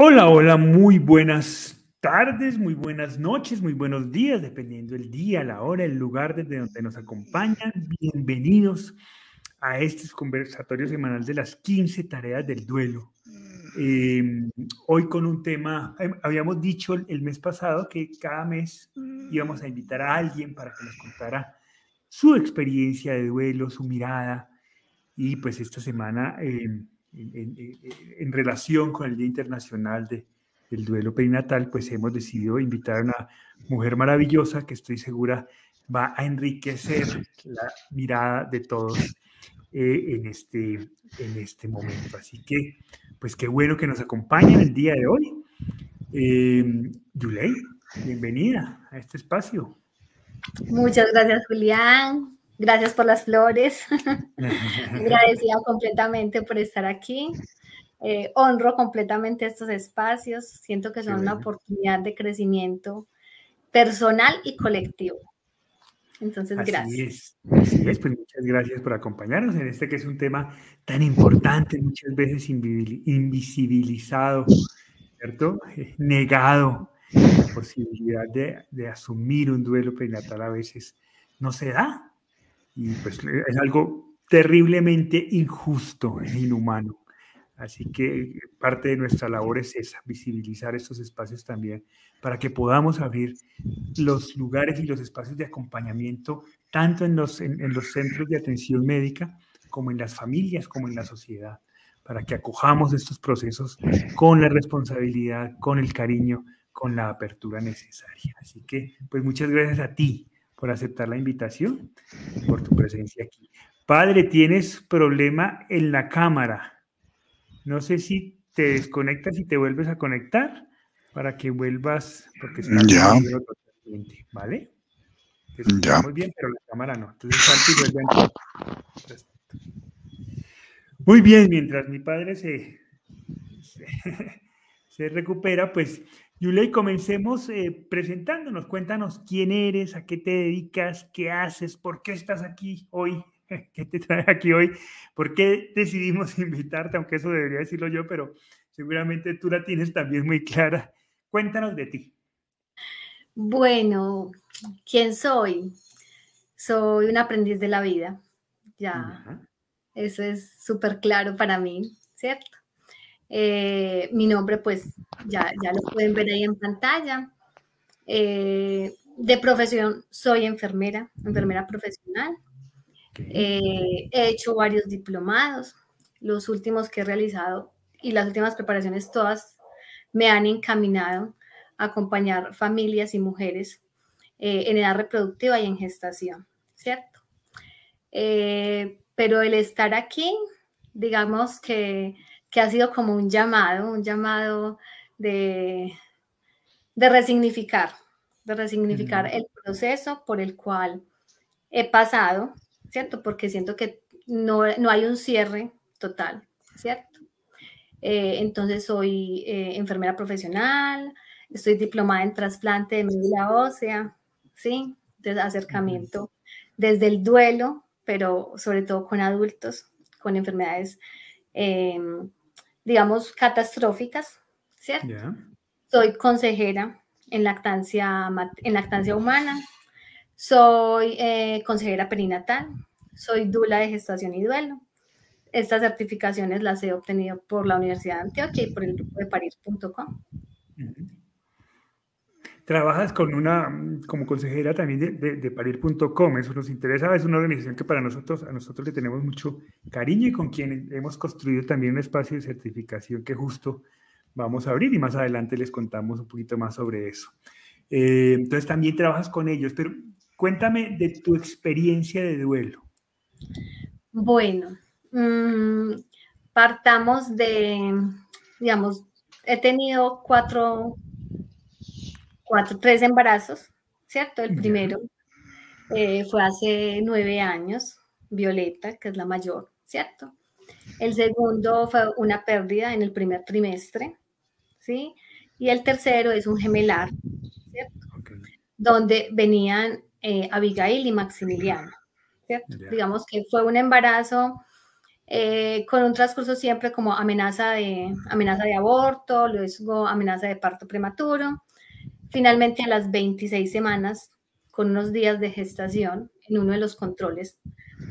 Hola, hola, muy buenas tardes, muy buenas noches, muy buenos días, dependiendo el día, la hora, el lugar desde donde nos acompañan. Bienvenidos a este conversatorio semanal de las 15 tareas del duelo. Em, hoy con un tema, em, habíamos dicho el mes pasado que cada mes íbamos a invitar a alguien para que nos contara su experiencia de duelo, su mirada. Y pues esta semana... Eh, en, relación con el Día Internacional de, del Duelo Perinatal, pues hemos decidido invitar a una mujer maravillosa que estoy segura va a enriquecer la mirada de todos eh, en, este, en este momento. Así que, pues qué bueno que nos acompañen el día de hoy. Eh, Yulei, bienvenida a este espacio. Muchas gracias, Julián. Gracias por las flores. Agradecida completamente por estar aquí. Eh, honro completamente estos espacios. Siento que son una oportunidad de crecimiento personal y colectivo. Entonces, gracias. Así es, pues muchas gracias por acompañarnos en este que es un tema tan importante, muchas veces invisibilizado, ¿cierto? Eh, negado. La posibilidad de, de asumir un duelo prenatal a veces no se da, y pues es algo terriblemente injusto e inhumano. Así que parte de nuestra labor es esa, visibilizar estos espacios también para que podamos abrir los lugares y los espacios de acompañamiento, tanto en los, en, los centros de atención médica como en las familias, como en la sociedad, para que acojamos estos procesos con la responsabilidad, con el cariño, con la apertura necesaria. Así que, pues muchas gracias a ti por aceptar la invitación y por tu presencia aquí. Padre, tienes problema en la cámara. No sé si te desconectas y te vuelves a conectar para que vuelvas, porque está ya. totalmente, ¿vale? Muy bien, pero la cámara no. Entonces salta y vuelve a... Muy bien, mientras mi padre se, se, se recupera, pues Yulei, comencemos eh, presentándonos. Cuéntanos quién eres, a qué te dedicas, qué haces, por qué estás aquí hoy, qué te trae aquí hoy, por qué decidimos invitarte, aunque eso debería decirlo yo, pero seguramente tú la tienes también muy clara. Cuéntanos de ti. Bueno, ¿quién soy? Soy un aprendiz de la vida. Ya, eso es súper claro para mí, ¿cierto? Eh, mi nombre, pues ya, ya lo pueden ver ahí en pantalla. Eh, de profesión soy enfermera, enfermera profesional. Eh, he hecho varios diplomados. Los últimos que he realizado y las últimas preparaciones todas me han encaminado a acompañar familias y mujeres en edad reproductiva y en gestación, ¿cierto? pero el estar aquí, digamos que que ha sido como un llamado, un llamado de, de resignificar, de resignificar el proceso por el cual he pasado, ¿cierto? Porque siento que no, hay un cierre total, ¿cierto? Eh, entonces soy eh, enfermera profesional, estoy diplomada en trasplante de médula ósea, ¿sí? Desde acercamiento desde el duelo, pero sobre todo con adultos con enfermedades em, digamos, catastróficas, ¿cierto? Soy consejera en lactancia, en lactancia humana, soy eh, consejera perinatal, soy dula de gestación y duelo. Estas certificaciones las he obtenido por la Universidad de Antioquia y por el grupo de parir.com. Trabajas con una, como consejera también de, parir.com, eso nos interesa, es una organización que para nosotros, a nosotros le tenemos mucho cariño y con quien hemos construido también un espacio de certificación que justo vamos a abrir y más adelante les contamos un poquito más sobre eso. Eh, entonces también trabajas con ellos, pero cuéntame de tu experiencia de duelo. Bueno, mm, partamos de, digamos, he tenido cuatro cuatro, tres embarazos, ¿cierto? El primero eh, fue hace nueve años, Violeta, que es la mayor, ¿cierto? El segundo fue una pérdida en el primer trimestre, ¿sí? Y el tercero es un gemelar, ¿cierto? Donde venían eh, Abigail y Maximiliano, ¿cierto? Digamos que fue un embarazo eh, con un transcurso siempre como amenaza de, amenaza de aborto, luego amenaza de parto prematuro. Finalmente, a las 26 semanas, con unos días de gestación, en uno de los controles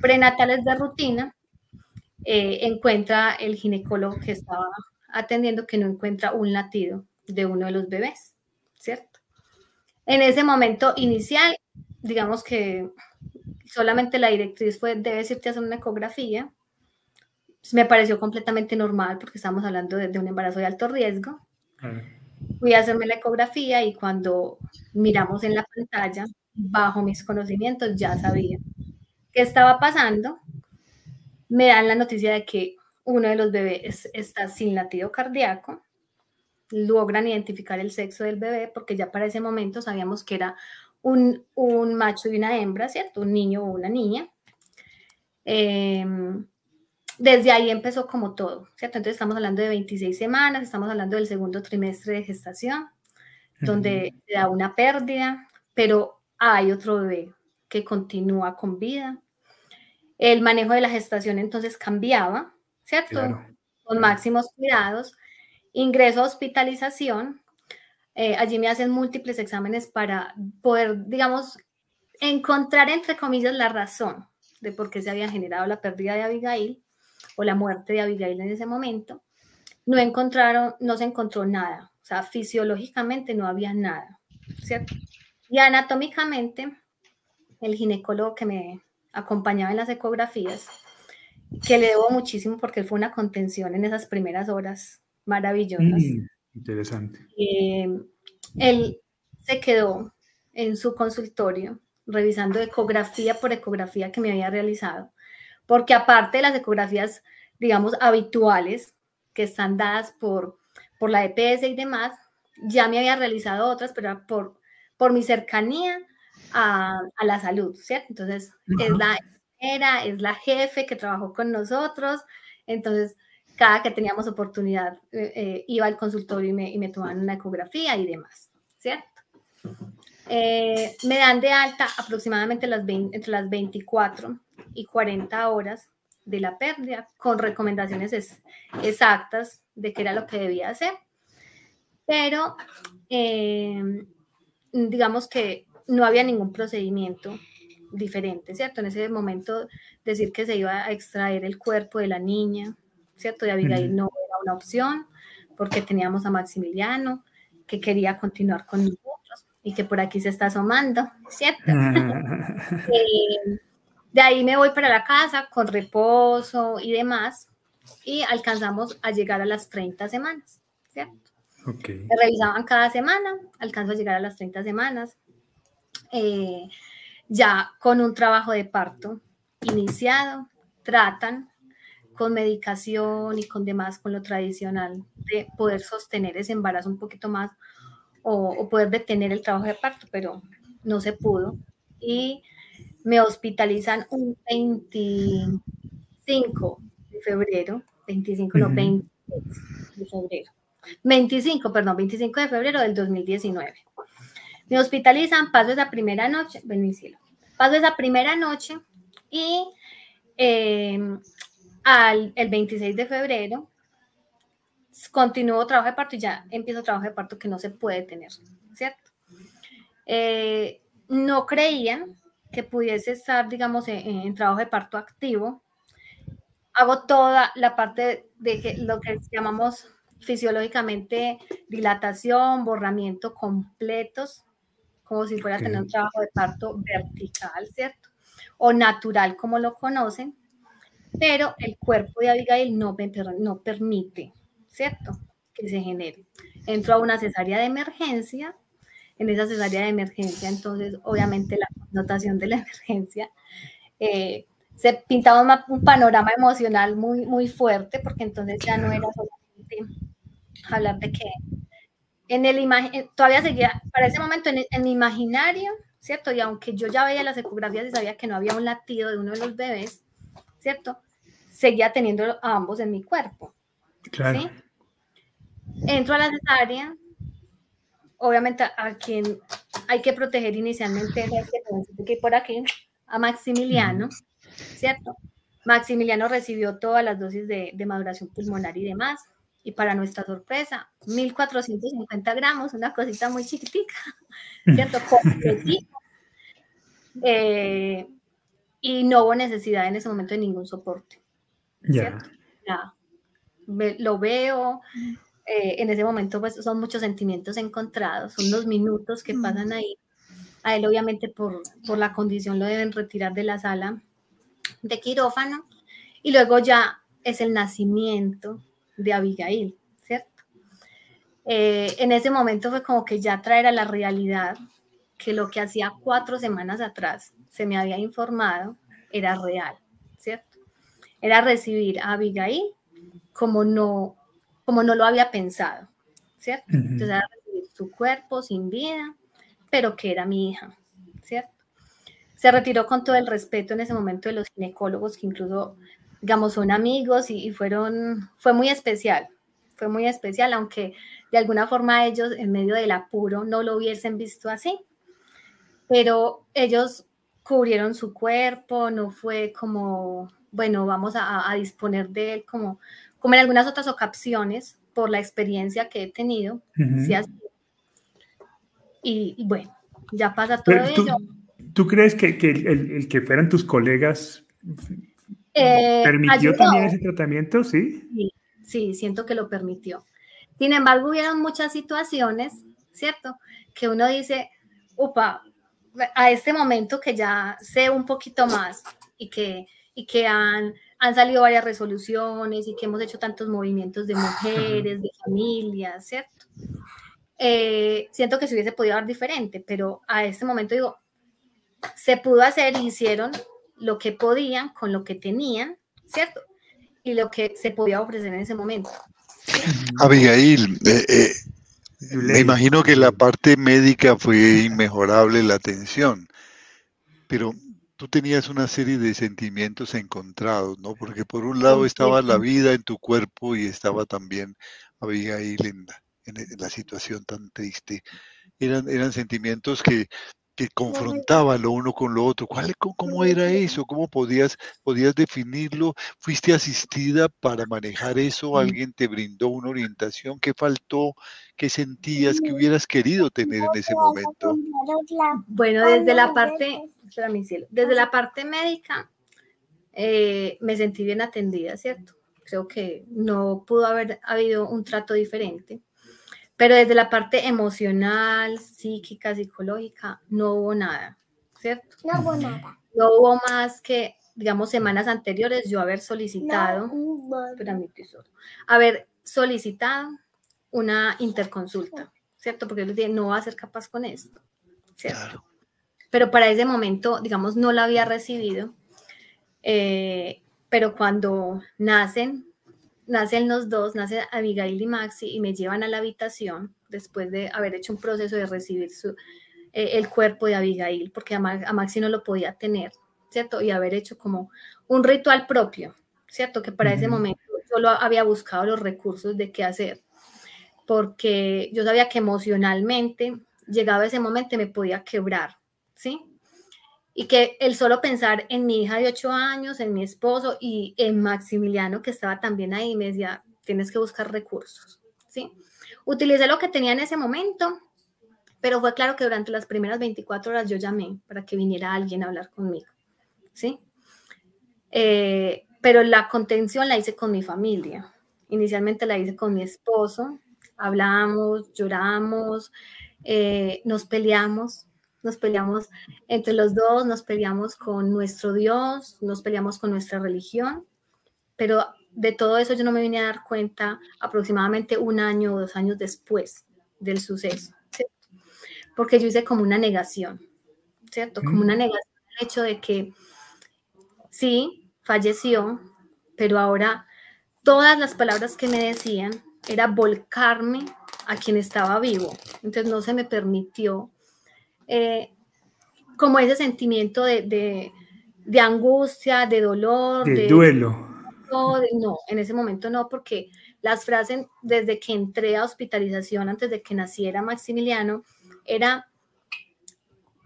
prenatales de rutina, eh, encuentra el ginecólogo que estaba atendiendo que no encuentra un latido de uno de los bebés, ¿cierto? En ese momento inicial, digamos que solamente la directriz fue, debes hacer una ecografía. Me pareció completamente normal porque estamos hablando de, un embarazo de alto riesgo. Fui a hacerme la ecografía y cuando miramos en la pantalla, bajo mis conocimientos, ya sabía qué estaba pasando. Me dan la noticia de que uno de los bebés está sin latido cardíaco. Logran identificar el sexo del bebé porque ya para ese momento sabíamos que era un, macho y una hembra, ¿cierto? Un niño o una niña. Em, desde ahí empezó como todo, ¿cierto? Entonces estamos hablando de 26 semanas, estamos hablando del segundo trimestre de gestación, donde se da una pérdida, pero hay otro bebé que continúa con vida. El manejo de la gestación entonces cambiaba, ¿cierto? Con máximos cuidados. Ingreso a hospitalización, eh, allí me hacen múltiples exámenes para poder, digamos, encontrar, entre comillas, la razón de por qué se había generado la pérdida de Abigail o la muerte de Abigail en ese momento. No encontraron, no se encontró nada, o sea, fisiológicamente no había nada, ¿cierto? Y anatómicamente, el ginecólogo que me acompañaba en las ecografías, que le debo muchísimo porque fue una contención en esas primeras horas maravillosas. Mm. Interesante. Eh, él se quedó en su consultorio revisando ecografía por ecografía que me había realizado, porque aparte de las ecografías, digamos, habituales que están dadas por, por la EPS y demás, ya me había realizado otras, pero por, por mi cercanía a, la salud, ¿cierto? Entonces, es la era, es la jefe que trabajó con nosotros, entonces cada que teníamos oportunidad eh, eh, iba al consultorio y me, y me, tomaban una ecografía y demás, ¿cierto? Eh, me dan de alta aproximadamente las entre las 24 y 40 horas de la pérdida con recomendaciones exactas de qué era lo que debía hacer. Pero digamos que no había ningún procedimiento diferente, ¿cierto? En ese momento decir que se iba a extraer el cuerpo de la niña, ¿cierto? De Abigail no era una opción porque teníamos a Maximiliano que quería continuar con nosotros y que por aquí se está asomando, ¿cierto? Eh, de ahí me voy para la casa con reposo y demás y alcanzamos a llegar a las 30 semanas, ¿cierto? Okay. Me revisaban cada semana, alcanzo a llegar a las 30 semanas, eh, ya con un trabajo de parto iniciado, tratan con medicación y con demás, con lo tradicional, de poder sostener ese embarazo un poquito más o, poder detener el trabajo de parto, pero no se pudo. Y me hospitalizan un 25 de febrero, 25, no, 20 de febrero. 25, perdón, 25 de febrero del 2019. Me hospitalizan, paso esa primera noche, ven paso esa primera noche y eh, al el 26 de febrero, continúo trabajo de parto y ya empiezo trabajo de parto que no se puede tener, ¿cierto? Eh, no creían que pudiese estar, digamos, en, trabajo de parto activo. Hago toda la parte de, lo que llamamos fisiológicamente dilatación, borramiento completos, como si fuera a tener un trabajo de parto vertical, ¿cierto? O natural, como lo conocen pero el cuerpo de Abigail no, no permite, ¿cierto? Que se genere. Entró a una cesárea de emergencia, en esa cesárea de emergencia, entonces obviamente la notación de la emergencia, eh, se pintaba un panorama emocional muy, muy fuerte, porque entonces ya no era solamente hablar de que en el imagen, todavía seguía, para ese momento en el, imaginario, ¿cierto? Y aunque yo ya veía las ecografías y sabía que no había un latido de uno de los bebés, ¿cierto? seguía teniendo a ambos en mi cuerpo. Claro. ¿sí? Entro a la cesárea, obviamente a quien hay que proteger inicialmente es que por aquí, a Maximiliano, ¿cierto? Maximiliano recibió todas las dosis de, maduración pulmonar y demás. Y para nuestra sorpresa, 1450 gramos, una cosita muy chiquitica, ¿cierto? eh, y no hubo necesidad en ese momento de ningún soporte. ¿cierto? Nada. lo veo, eh, en ese momento pues son muchos sentimientos encontrados, son los minutos que pasan ahí. A él obviamente por, por la condición lo deben retirar de la sala de quirófano y luego ya es el nacimiento de Abigail, ¿cierto? Eh, en ese momento fue como que ya traer a la realidad que lo que hacía cuatro semanas atrás se me había informado era real, ¿cierto? Era recibir a Abigail como no, como no lo había pensado, ¿cierto? Entonces era recibir su cuerpo sin vida, pero que era mi hija, ¿cierto? Se retiró con todo el respeto en ese momento de los ginecólogos, que incluso, digamos, son amigos y, fueron, fue muy especial, fue muy especial, aunque de alguna forma ellos en medio del apuro no lo hubiesen visto así, pero ellos cubrieron su cuerpo, no fue como, bueno, vamos a, disponer de él como, como en algunas otras ocasiones por la experiencia que he tenido. y, bueno, ya pasa todo ello. ¿Tú crees que, el, que fueran tus colegas eh, permitió también ese tratamiento? ¿Sí? ¿sí? Sí, siento que lo permitió. Sin embargo, hubieron muchas situaciones, ¿cierto? Que uno dice, upa, a este momento que ya sé un poquito más y que, y que han, han salido varias resoluciones y que hemos hecho tantos movimientos de mujeres, de familias, ¿cierto? Eh, siento que se hubiese podido dar diferente, pero a este momento digo, se pudo hacer y hicieron lo que podían con lo que tenían, ¿cierto? Y lo que se podía ofrecer en ese momento. Abigail, eh, eh me imagino que la parte médica fue inmejorable la atención, pero tú tenías una serie de sentimientos encontrados, ¿no? Porque por un lado estaba la vida en tu cuerpo y estaba también Abigail en, en la situación tan triste. Eran, eran sentimientos que que confrontaba lo uno con lo otro. ¿Cuál, ¿Cómo era eso? ¿Cómo podías, podías definirlo? ¿Fuiste asistida para manejar eso? ¿Alguien te brindó una orientación? ¿Qué faltó? ¿Qué sentías que hubieras querido tener en ese momento? Bueno, desde la parte, desde la parte médica eh, me sentí bien atendida, ¿cierto? Creo que no pudo haber habido un trato diferente. Pero desde la parte emocional, psíquica, psicológica, no hubo nada, ¿cierto? No hubo nada. No hubo más que, digamos, semanas anteriores yo haber solicitado, haber solicitado una interconsulta, ¿cierto? Porque yo les dije, no va a ser capaz con esto, ¿cierto? Pero para ese momento, digamos, no la había recibido. Eh, pero cuando nacen, nacen los dos, nace Abigail y Maxi y me llevan a la habitación después de haber hecho un proceso de recibir su, eh, el cuerpo de Abigail, porque a, Maxi no lo podía tener, ¿cierto? Y haber hecho como un ritual propio, ¿cierto? Que para ese momento solo había buscado los recursos de qué hacer, porque yo sabía que emocionalmente llegaba ese momento y me podía quebrar, ¿sí? y que el solo pensar en mi hija de ocho años, en mi esposo y en Maximiliano, que estaba también ahí, me decía, tienes que buscar recursos, ¿sí? Utilicé lo que tenía en ese momento, pero fue claro que durante las primeras 24 horas yo llamé para que viniera alguien a hablar conmigo, ¿sí? Eh, pero la contención la hice con mi familia. Inicialmente la hice con mi esposo, hablamos, lloramos, eh, nos peleamos, nos peleamos entre los dos, nos peleamos con nuestro Dios, nos peleamos con nuestra religión, pero de todo eso yo no me vine a dar cuenta aproximadamente un año o dos años después del suceso, porque yo hice como una negación, ¿cierto? Como una negación del hecho de que sí, falleció, pero ahora todas las palabras que me decían era volcarme a quien estaba vivo. Entonces no se me permitió eh, como ese sentimiento de, angustia, de dolor, de, duelo. No, en ese momento no, porque las frases desde que entré a hospitalización, antes de que naciera Maximiliano, era,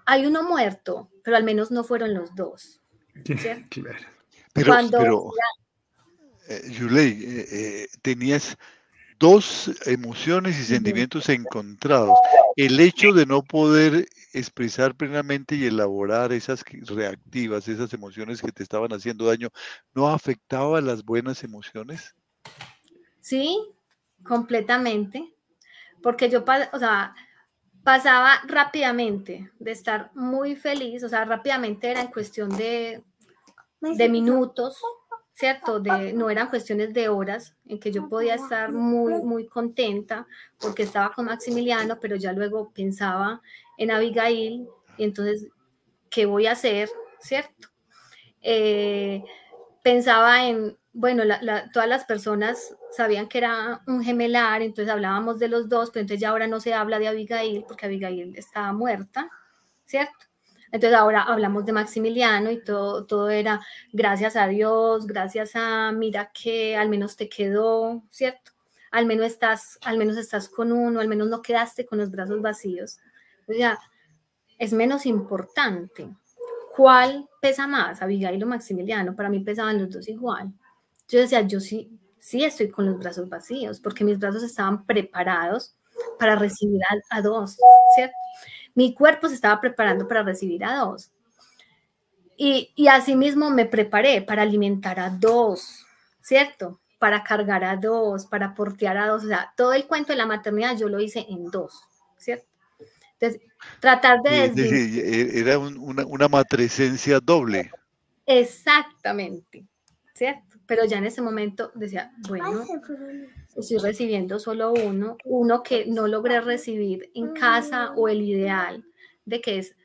hay uno muerto, pero al menos no fueron los dos. Pero, pero eh, Yulei, eh, eh, tenías dos emociones y sentimientos encontrados. El hecho de no poder expresar plenamente y elaborar esas reactivas, esas emociones que te estaban haciendo daño, ¿no afectaba las buenas emociones? Sí, completamente. Porque yo, o sea, pasaba rápidamente de estar muy feliz, o sea, rápidamente era en cuestión de, de minutos, ¿cierto? De, no eran cuestiones de horas en que yo podía estar muy, muy contenta porque estaba con Maximiliano, pero ya luego pensaba en Abigail y entonces, ¿qué voy a hacer? ¿Cierto? Eh, pensaba en, bueno, todas las personas sabían que era un gemelar, entonces hablábamos de los dos, pero entonces ya ahora no se habla de Abigail porque Abigail estaba muerta, ¿cierto? Entonces ahora hablamos de Maximiliano y todo, todo era gracias a Dios, gracias a mira que al menos te quedó, ¿cierto? Al menos estás, al menos estás con uno, al menos no quedaste con los brazos vacíos. Es menos importante. ¿Cuál pesa más, Abigail o Maximiliano? Para mí pesaban los dos igual. Yo decía, yo sí, sí estoy con los brazos vacíos, porque mis brazos estaban preparados para recibir a, dos, ¿cierto? Mi cuerpo se estaba preparando para recibir a dos. Y, y asimismo me preparé para alimentar a dos, ¿cierto? Para cargar a dos, para portear a dos. O sea, todo el cuento de la maternidad yo lo hice en dos, ¿cierto? Entonces, tratar de... E, era una, una matresencia doble. Exactamente, ¿cierto? pero ya en ese momento decía, bueno, estoy recibiendo solo uno, uno que no logré recibir en casa o el ideal de que es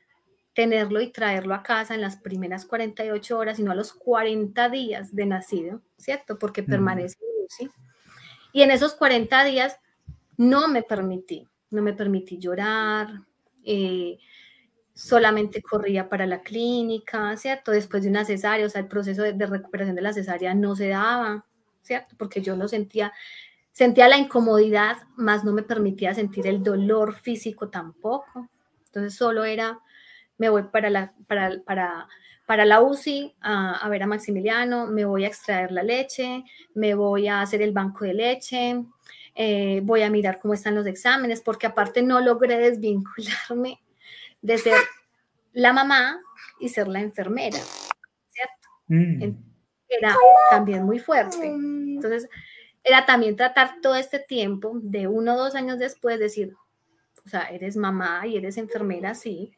tenerlo y traerlo a casa en las primeras 48 horas, sino a los 40 días de nacido, ¿cierto? Porque permanece ¿sí? Y en esos 40 días no me permití, no me permití llorar, eh, solamente corría para la clínica, ¿cierto? Después de una cesárea, o sea, el proceso de, recuperación de la cesárea no se daba, ¿cierto? Porque yo no sentía, sentía la incomodidad, más no me permitía sentir el dolor físico tampoco. Entonces solo era, me voy para la, para, para, para la UCI a, ver a Maximiliano, me voy a extraer la leche, me voy a hacer el banco de leche, eh, voy a mirar cómo están los exámenes, porque aparte no logré desvincularme de ser la mamá y ser la enfermera, ¿cierto? Mm. Era también muy fuerte. Entonces, era también tratar todo este tiempo, de uno o dos años después, decir, o sea, eres mamá y eres enfermera, sí,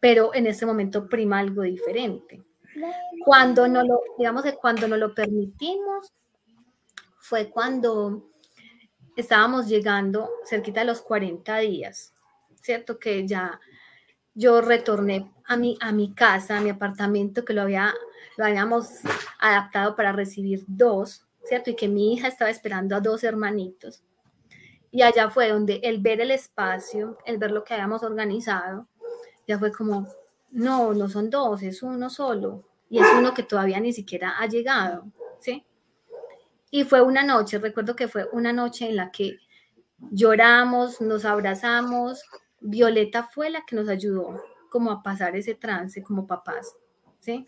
pero en ese momento prima algo diferente. Cuando no lo, digamos que cuando no lo permitimos, fue cuando estábamos llegando cerquita de los 40 días. ¿cierto? Que ya yo retorné a mi, a mi casa, a mi apartamento, que lo, había, lo habíamos adaptado para recibir dos, ¿cierto? Y que mi hija estaba esperando a dos hermanitos. Y allá fue donde el ver el espacio, el ver lo que habíamos organizado, ya fue como, no, no son dos, es uno solo. Y es uno que todavía ni siquiera ha llegado, ¿sí? Y fue una noche, recuerdo que fue una noche en la que lloramos, nos abrazamos, Violeta fue la que nos ayudó como a pasar ese trance como papás, ¿sí?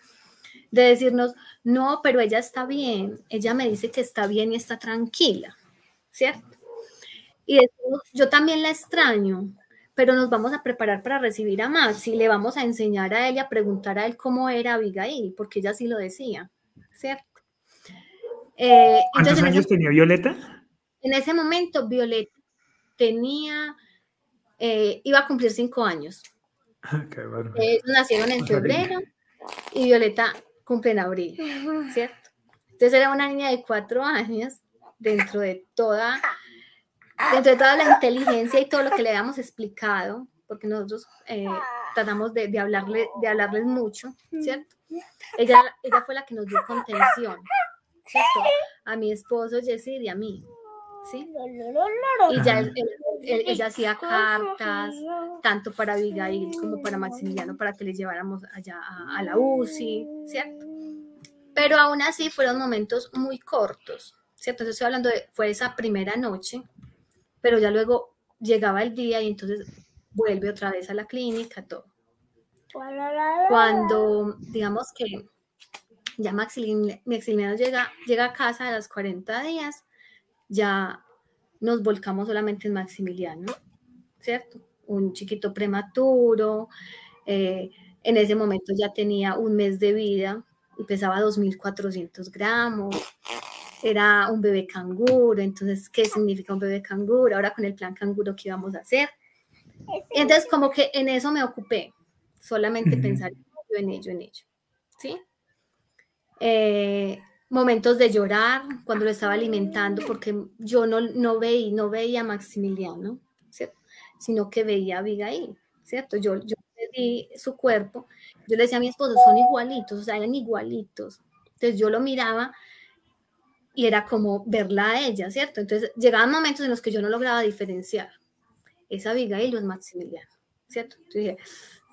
De decirnos, no, pero ella está bien, ella me dice que está bien y está tranquila, ¿cierto? Y yo también la extraño, pero nos vamos a preparar para recibir a Max y le vamos a enseñar a ella, a preguntar a él cómo era Abigail, porque ella sí lo decía, ¿cierto? Eh, ¿Cuántos años tenía Violeta? En ese momento, Violeta tenía eh, iba a cumplir cinco años. Qué bueno. Ellos nacieron en febrero y Violeta cumple en abril, ¿cierto? Entonces era una niña de cuatro años dentro de toda, dentro de toda la inteligencia y todo lo que le habíamos explicado, porque nosotros eh, tratamos de, de, hablarle, de hablarles mucho, ¿cierto? Ella, ella fue la que nos dio contención, ¿cierto? A mi esposo Jesse y a mí, ¿sí? Y ya ella hacía cartas, tanto para Abigail como para Maximiliano, para que les lleváramos allá a, la UCI, ¿cierto? Pero aún así fueron momentos muy cortos, ¿cierto? Entonces estoy hablando de, fue esa primera noche, pero ya luego llegaba el día y entonces vuelve otra vez a la clínica, todo. Cuando, digamos que ya Maximiliano llega, llega a casa a los 40 días, ya nos volcamos solamente en Maximiliano, ¿cierto? Un chiquito prematuro, eh, en ese momento ya tenía un mes de vida y pesaba 2.400 gramos, era un bebé canguro, entonces, ¿qué significa un bebé canguro? Ahora con el plan canguro, ¿qué íbamos a hacer? Entonces, como que en eso me ocupé, solamente pensar en ello, en ello, ¿sí? Eh, momentos de llorar cuando lo estaba alimentando, porque yo no, no, veía, no veía a Maximiliano, ¿cierto? sino que veía a Abigail, ¿cierto? Yo, yo le di su cuerpo, yo le decía a mi esposo, son igualitos, o sea, eran igualitos. Entonces yo lo miraba y era como verla a ella, ¿cierto? Entonces llegaban momentos en los que yo no lograba diferenciar. Es Abigail o es Maximiliano, ¿cierto? Entonces dije,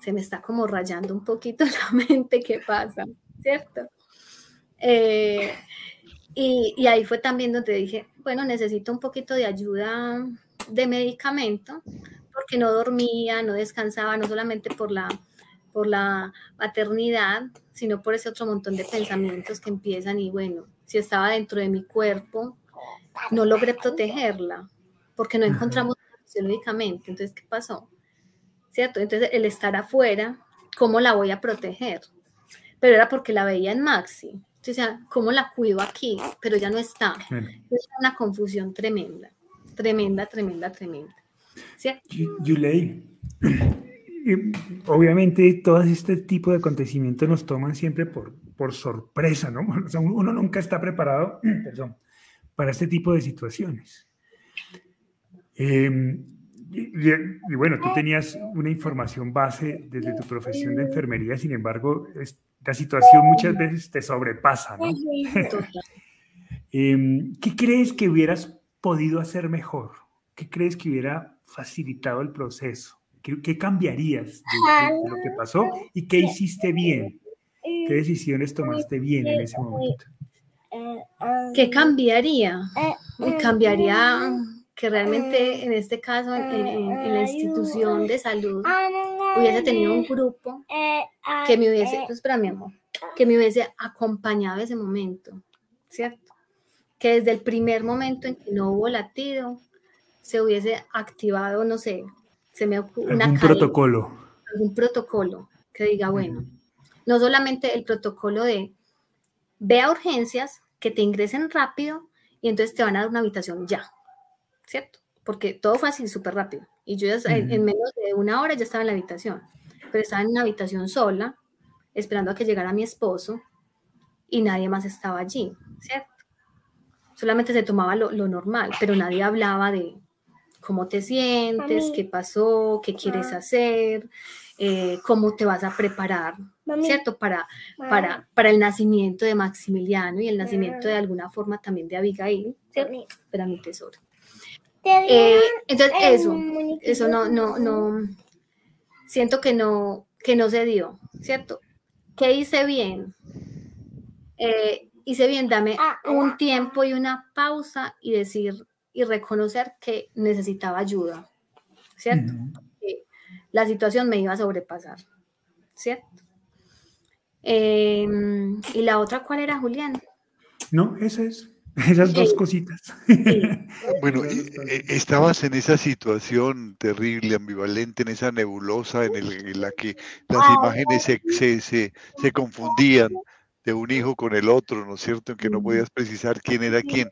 se me está como rayando un poquito la mente, ¿qué pasa? ¿Cierto? Eh, y, ahí fue también donde dije, bueno, necesito un poquito de ayuda de medicamento, porque no dormía, no descansaba, no solamente por la, por la maternidad, sino por ese otro montón de pensamientos que empiezan y bueno, si estaba dentro de mi cuerpo, no logré protegerla, porque no encontramos fisiológicamente. Entonces, ¿qué pasó? ¿Cierto? Entonces, el estar afuera, ¿cómo la voy a proteger? Pero era porque la veía en Maxi. O sea, ¿cómo la cuido aquí? Pero ya no está. Es una confusión tremenda, tremenda, tremenda, tremenda. Yulei, obviamente todo este tipo de acontecimientos nos toman siempre por, por sorpresa, ¿no? O sea, uno nunca está preparado, perdón, para este tipo de situaciones. Em, y, y, bueno, tú tenías una información base desde tu profesión de enfermería, sin embargo, es, la situación muchas veces te sobrepasa, ¿no? Em, ¿Qué crees que hubieras podido hacer mejor? ¿Qué crees que hubiera facilitado el proceso? ¿Qué, cambiarías de, lo que pasó y qué hiciste bien? ¿Qué decisiones tomaste bien en ese momento? ¿Qué cambiaría? Cambiaría que realmente en este caso en, la institución de salud hubiese tenido un grupo que me hubiese, espera mi amor, que me hubiese acompañado ese momento, ¿cierto? Que desde el primer momento en que no hubo latido se hubiese activado, no sé, se me ocurre un protocolo. Algún protocolo que diga, bueno, no solamente el protocolo de ve a urgencias, que te ingresen rápido y entonces te van a dar una habitación ya, ¿cierto? Porque todo fue así súper rápido. Y yo ya en, menos de una hora ya estaba en la habitación, pero estaba en una habitación sola, esperando a que llegara mi esposo y nadie más estaba allí, ¿cierto? Solamente se tomaba lo, normal, pero nadie hablaba de cómo te sientes, qué pasó, qué quieres hacer, eh, cómo te vas a preparar, ¿cierto? Para, para, para el nacimiento de Maximiliano y el nacimiento de alguna forma también de Abigail, ¿cierto? Espera mi tesoro. Eh, entonces, eso, eso no, no, no, siento que no, que no se dio, ¿cierto? ¿Qué hice bien? Eh, hice bien, dame ah, un ah, tiempo ah. y una pausa y decir y reconocer que necesitaba ayuda, ¿cierto? la situación me iba a sobrepasar, ¿cierto? Em, ¿Y la otra cuál era, Julián? No, esa es. Esas dos cositas. Bueno, eh, estabas en esa situación terrible, ambivalente, en esa nebulosa en, la que las imágenes se, se, se, confundían de un hijo con el otro, ¿no es cierto? En que no podías precisar quién era quién.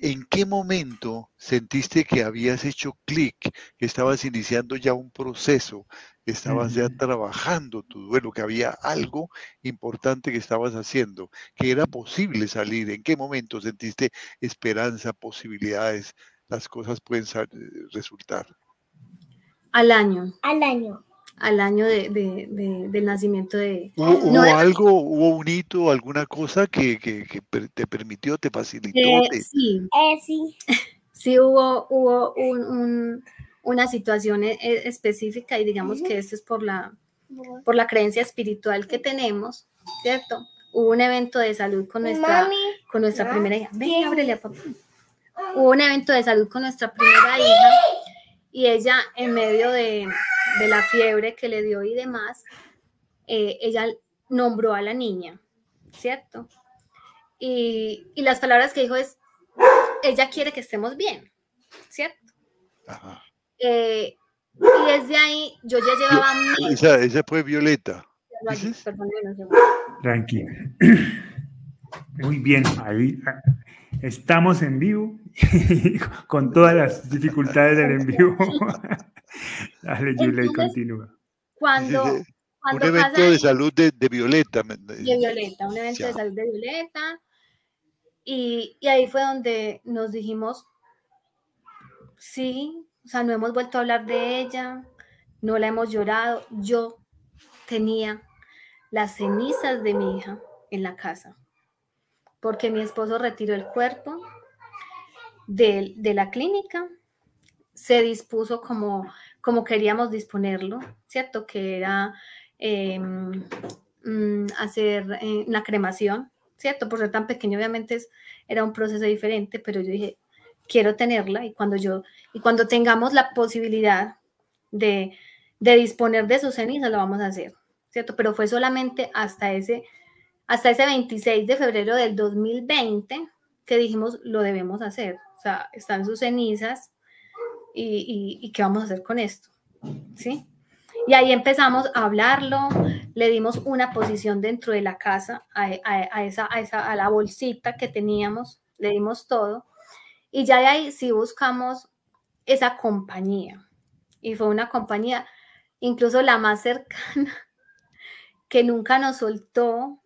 ¿En qué momento sentiste que habías hecho clic, que estabas iniciando ya un proceso, que estabas ya trabajando tu duelo, que había algo importante que estabas haciendo, que era posible salir? ¿En qué momento sentiste esperanza, posibilidades, las cosas pueden resultar? Al año. Al año al año de, del nacimiento de... ¿Hubo, algo, hubo un hito, alguna cosa que, te permitió, te facilitó? Eh, sí. Eh, sí. sí, hubo, hubo una situación e, e, específica y digamos que esto es por la, por la creencia espiritual que tenemos, ¿cierto? Hubo un evento de salud con nuestra, con nuestra primera hija. Ven, ábrele a papá. Hubo un evento de salud con nuestra primera hija y ella en medio de, la fiebre que le dio y demás, eh, ella nombró a la niña, ¿cierto? Y, las palabras que dijo es, ella quiere que estemos bien, ¿cierto? Eh, y desde ahí yo ya llevaba... Esa, esa fue Violeta. Tranquila. Muy bien, ahí ah, estamos en vivo con todas las dificultades del en vivo. Dale, Julia, continúa. Cuando, un evento de salud de, Violeta. De Violeta, un evento de salud de Violeta. Y, y, ahí fue donde nos dijimos, sí, o sea, no hemos vuelto a hablar de ella, no la hemos llorado. Yo tenía las cenizas de mi hija en la casa, porque mi esposo retiró el cuerpo de, de la clínica, se dispuso como, como queríamos disponerlo, ¿cierto? Que era em, mm, hacer eh, una cremación, ¿cierto? Por ser tan pequeño, obviamente era un proceso diferente, pero yo dije, quiero tenerla y cuando yo, y cuando tengamos la posibilidad de, de disponer de sus cenizas, lo vamos a hacer. ¿cierto? Pero fue solamente hasta ese, hasta ese 26 de febrero del 2020 que dijimos, lo debemos hacer. O sea, están sus cenizas y, ¿qué vamos a hacer con esto? ¿Sí? Y ahí empezamos a hablarlo, le dimos una posición dentro de la casa a, esa, a, esa, a la bolsita que teníamos, le dimos todo. Y ya de ahí sí buscamos esa compañía. Y fue una compañía, incluso la más cercana que nunca nos soltó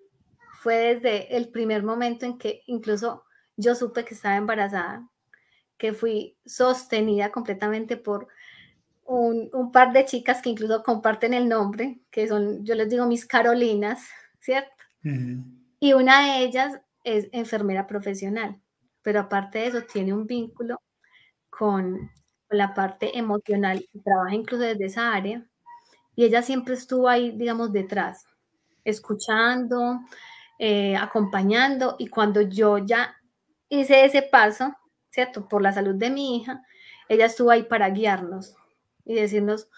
fue desde el primer momento en que incluso yo supe que estaba embarazada, que fui sostenida completamente por un, par de chicas que incluso comparten el nombre, que son, yo les digo mis Carolinas, ¿cierto? Y una de ellas es enfermera profesional, pero aparte de eso tiene un vínculo con, con la parte emocional, trabaja incluso desde esa área, y ella siempre estuvo ahí, digamos, detrás escuchando, eh, acompañando y cuando yo ya hice ese paso, ¿cierto? Por la salud de mi hija, ella estuvo ahí para guiarnos y decirnos,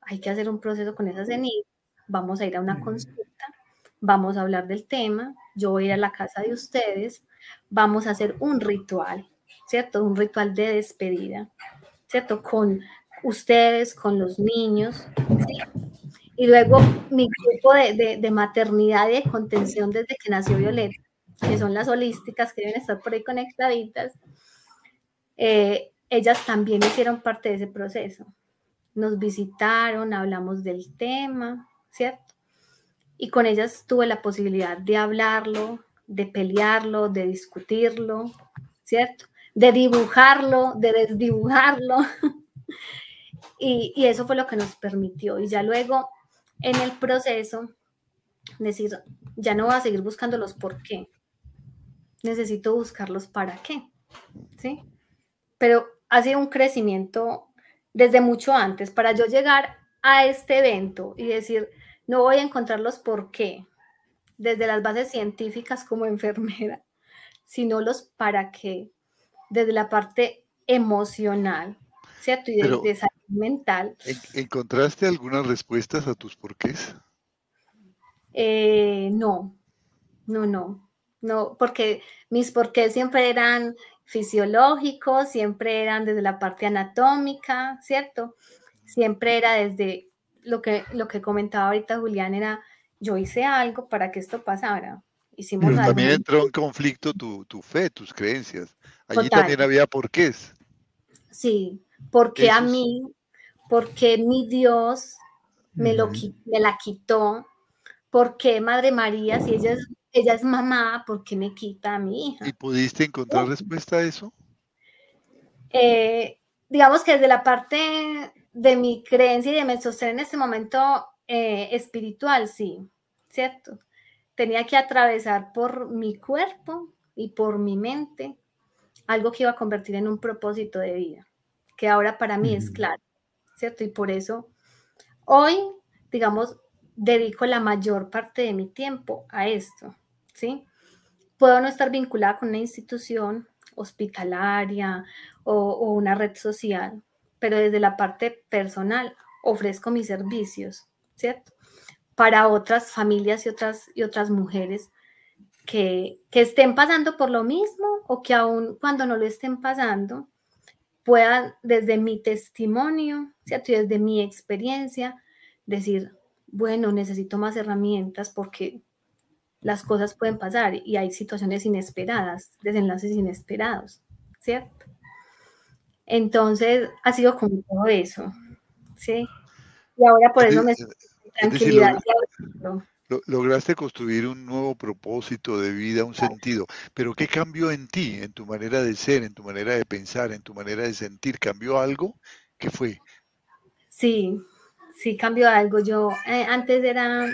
hay que hacer un proceso con esa ceniza, vamos a ir a una consulta, vamos a hablar del tema, yo voy a ir a la casa de ustedes, vamos a hacer un ritual, ¿cierto? Un ritual de despedida, ¿cierto? Con ustedes, con los niños, ¿sí? Y luego mi grupo de, de, maternidad y de contención desde que nació Violeta, que son las holísticas que deben estar por ahí conectaditas, eh, ellas también hicieron parte de ese proceso. Nos visitaron, hablamos del tema, ¿cierto? Y con ellas tuve la posibilidad de hablarlo, de pelearlo, de discutirlo, ¿cierto? De dibujarlo, de desdibujarlo. y, y, eso fue lo que nos permitió. Y ya luego en el proceso, decir, ya no voy a seguir buscando los por qué, necesito buscarlos para qué, ¿sí? Pero ha sido un crecimiento desde mucho antes. Para yo llegar a este evento y decir, no voy a encontrar los por qué, desde las bases científicas como enfermera, sino los para qué, desde la parte emocional, ¿cierto? Y de, salud mental. ¿Encontraste algunas respuestas a tus porqués? Eh, no, no, no, no, porque mis porqués siempre eran fisiológicos, siempre eran desde la parte anatómica, ¿cierto? Siempre era desde lo que, lo que comentaba ahorita Julián, era yo hice algo para que esto pasara. Hicimos Pero también entró en conflicto tu, tu, fe, tus creencias. Allí también había porqués. Sí, porque a mí, porque mi Dios me, lo, me la quitó, porque Madre María, si ella es, ella es mamá, ¿por qué me quita a mi hija? ¿Y pudiste encontrar respuesta a eso? Eh, digamos que desde la parte de mi creencia y de mi sostén en este momento eh, espiritual, sí, ¿cierto? Tenía que atravesar por mi cuerpo y por mi mente algo que iba a convertir en un propósito de vida que ahora para mí es claro, Y por eso hoy, digamos, dedico la mayor parte de mi tiempo a esto, ¿sí? Puedo no estar vinculada con una institución hospitalaria o, una red social, pero desde la parte personal ofrezco mis servicios, ¿cierto? Para otras familias y otras, y otras mujeres que, estén pasando por lo mismo o que aún cuando no lo estén pasando, puedan desde mi testimonio, ¿cierto? desde mi experiencia, decir, bueno, necesito más herramientas porque las cosas pueden pasar y hay situaciones inesperadas, desenlaces inesperados, ¿cierto? Entonces, ha sido como todo eso, ¿sí? Y ahora por eso me tranquilidad. Lograste construir un nuevo propósito de vida, un sentido. Pero ¿qué cambió en ti, en tu manera de ser, en tu manera de pensar, en tu manera de sentir? ¿Cambió algo? ¿Qué fue? Sí, sí cambió algo. Yo eh, antes era,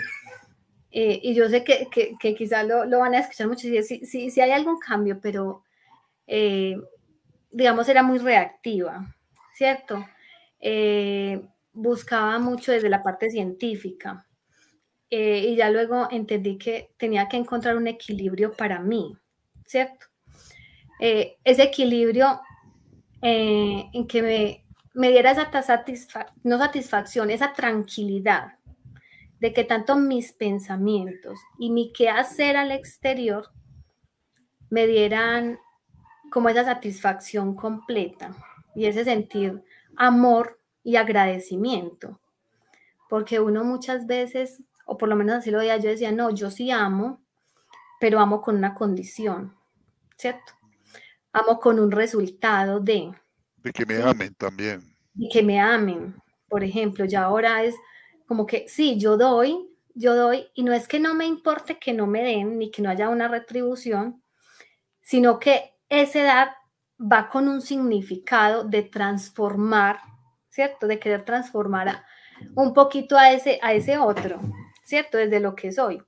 eh, y yo sé que, que, quizás lo, lo, van a escuchar mucho, si, si, si hay algún cambio, pero eh, digamos era muy reactiva, ¿cierto? buscaba mucho desde la parte científica. Y ya luego entendí que tenía que encontrar un equilibrio para mí, ¿cierto? ese equilibrio en que me, me diera esa no satisfacción, esa tranquilidad de que tanto mis pensamientos y mi quehacer al exterior me dieran como esa satisfacción completa y ese sentir amor y agradecimiento. Porque uno muchas veces, o por lo menos así lo veía, yo decía, no, yo sí amo, pero amo con una condición, ¿cierto? Amo con un resultado de... De que me amen también. Y que me amen. Por ejemplo, ya ahora es como que sí, yo doy, yo doy, y no es que no me importe que no me den ni que no haya una retribución, sino que esa edad va con un significado de transformar, ¿cierto? De querer transformar un poquito a ese, a ese otro, ¿cierto? Desde lo que soy.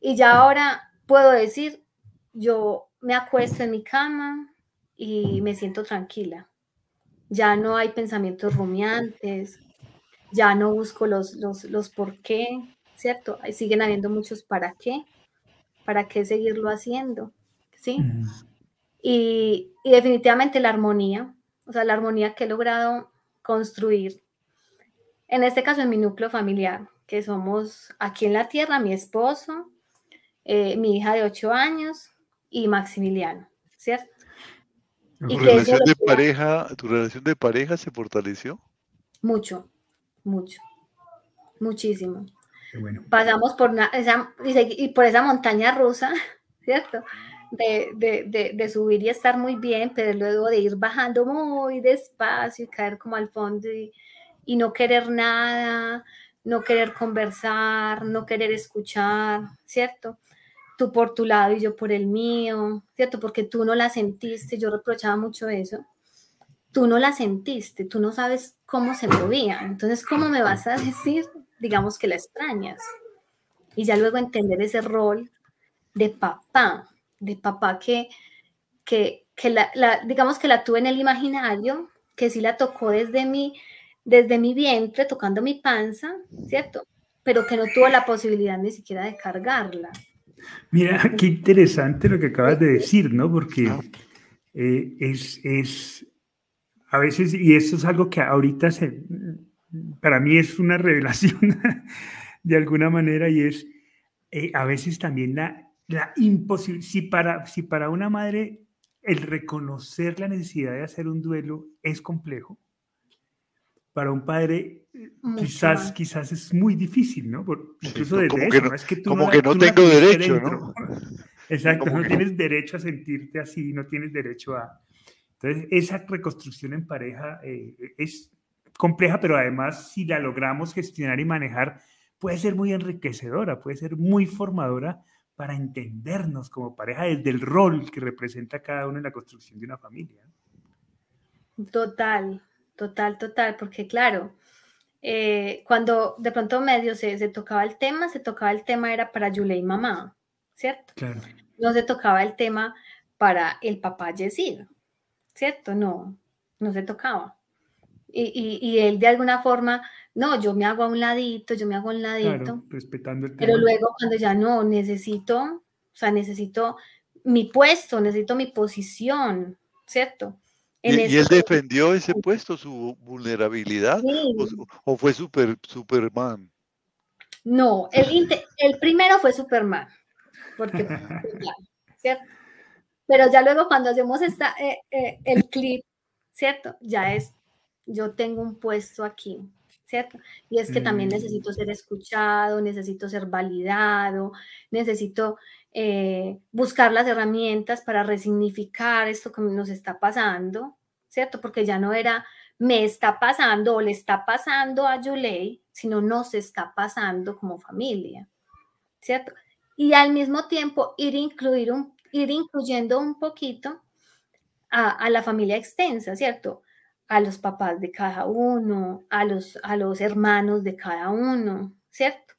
Y ya ahora puedo decir, yo me acuesto en mi cama y me siento tranquila ya no hay pensamientos rumiantes, ya no busco los, los, por qué, ¿cierto? Siguen habiendo muchos para qué, para qué seguirlo haciendo, ¿sí? y, definitivamente la armonía, o sea, la armonía que he logrado construir, en este caso en mi núcleo familiar, que somos aquí en la tierra, mi esposo, eh, mi hija de ocho años y Maximiliano, ¿cierto? ¿Tu relación de pareja, tu relación de pareja se fortaleció? Mucho, mucho, muchísimo. Pasamos por esa, y por esa montaña rusa, ¿cierto? De, subir y estar muy bien, pero luego de ir bajando muy despacio y caer como al fondo y, y no querer nada, no querer conversar, no querer escuchar, ¿cierto? tú por tu lado y yo por el mío, ¿cierto? Porque tú no la sentiste, yo reprochaba mucho eso. Tú no la sentiste, tú no sabes cómo se movía. Entonces, ¿cómo me vas a decir, digamos, que la extrañas? Y ya luego entender ese rol de papá, de papá que, que, que la, digamos que la tuve en el imaginario, que sí la tocó desde mi, desde mi vientre, tocando mi panza, ¿cierto? Pero que no tuvo la posibilidad ni siquiera de cargarla. Mira, qué interesante lo que acabas de decir, ¿no? Porque eh, es, es, a veces, y esto es algo que ahorita se, para mí es una revelación de alguna manera, y es eh, a veces también la, la imposibilidad, si para, si para una madre el reconocer la necesidad de hacer un duelo es complejo, para un padre quizás, quizás es muy difícil, ¿no? incluso desde como eso, que no, es que tú como no, que no tengo derecho, ¿no? Exacto, no tienes derecho a sentirte así, no tienes derecho a... Entonces, esa reconstrucción en pareja eh, es compleja, pero además si la logramos gestionar y manejar, puede ser muy enriquecedora, puede ser muy formadora para entendernos como pareja desde el rol que representa cada uno en la construcción de una familia. Total, Total, total, porque claro, eh, cuando de pronto medio se, se, tocaba el tema, se tocaba el tema era para Yulei mamá, ¿cierto? Claro. No se tocaba el tema para el papá Yesid, ¿cierto? No, no se tocaba. Y, y, él de alguna forma, no, yo me hago a un ladito, yo me hago a un ladito. respetando el Pero luego cuando ya no, necesito, o sea, necesito mi puesto, necesito mi posición, ¿cierto? ¿Y, él defendió ese puesto, su vulnerabilidad? O, fue super, Superman? No, el, el primero fue Superman. porque, ¿cierto? Pero ya luego cuando hacemos esta, eh, eh, el clip, ¿cierto? Ya es, yo tengo un puesto aquí, ¿cierto? Y es que también mm. necesito ser escuchado, necesito ser validado, necesito eh, buscar las herramientas para resignificar esto que nos está pasando, ¿cierto? Porque ya no era me está pasando o le está pasando a Yulei, sino nos está pasando como familia, ¿cierto? Y al mismo tiempo ir, incluir un, ir incluyendo un poquito a, a la familia extensa, ¿cierto? a los papás de cada uno, a los, a los hermanos de cada uno, ¿cierto?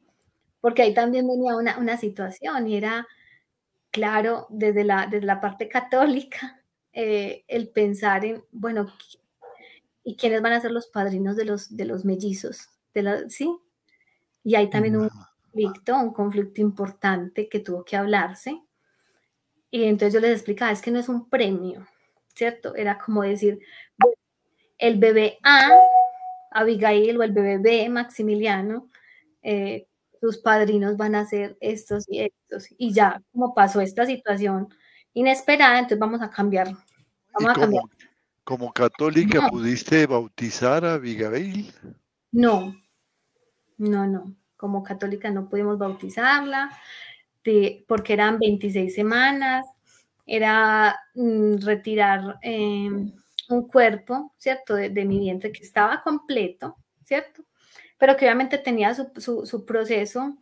Porque ahí también venía una, una situación y era, claro, desde la, desde la parte católica, eh, el pensar en, bueno, ¿y quiénes van a ser los padrinos de los, de los mellizos? De la, ¿Sí? Y hay también un conflicto, un conflicto importante que tuvo que hablarse. Y entonces yo les explicaba, es que no es un premio, ¿cierto? Era como decir, bueno, el bebé A, Abigail, o el bebé B, Maximiliano, eh, sus padrinos van a ser estos y estos. Y ya, como pasó esta situación inesperada, entonces vamos a cambiar. como, católica, ¿pudiste bautizar a Abigail? No, no, no. Como católica no pudimos bautizarla porque eran 26 semanas, era mm, retirar em, un cuerpo, ¿cierto? De, mi vientre que estaba completo, ¿cierto? Pero que obviamente tenía su, proceso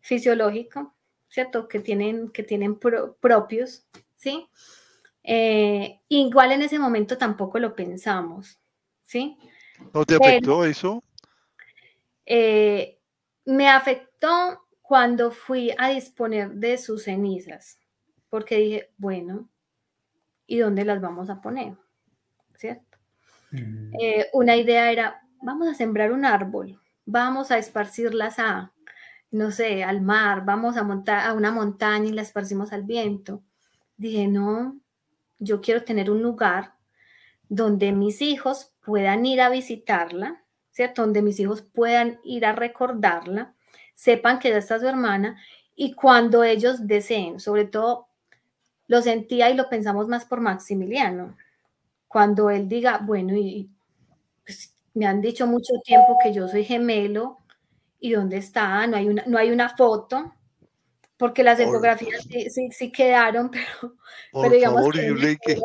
fisiológico, ¿cierto? Que tienen, que tienen propios, ¿sí? Eh, igual en ese momento tampoco lo pensamos, ¿sí? ¿No te afectó eso? Eh, me afectó cuando fui a disponer de sus cenizas, porque dije, bueno, ¿y dónde las vamos a poner? ¿cierto? Eh, una idea era, vamos a sembrar un árbol, vamos a esparcirlas a, no sé, al mar, vamos a montar a una montaña y la esparcimos al viento. Dije, no, yo quiero tener un lugar donde mis hijos puedan ir a visitarla, ¿cierto? Donde mis hijos puedan ir a recordarla, sepan que ya está su hermana y cuando ellos deseen, sobre todo lo sentía y lo pensamos más por Maximiliano, cuando él diga, bueno, y me han dicho mucho tiempo que yo soy gemelo, ¿y dónde está? No hay una, no hay una foto, porque las ecografías sí, sí, quedaron, pero, por digamos favor, que,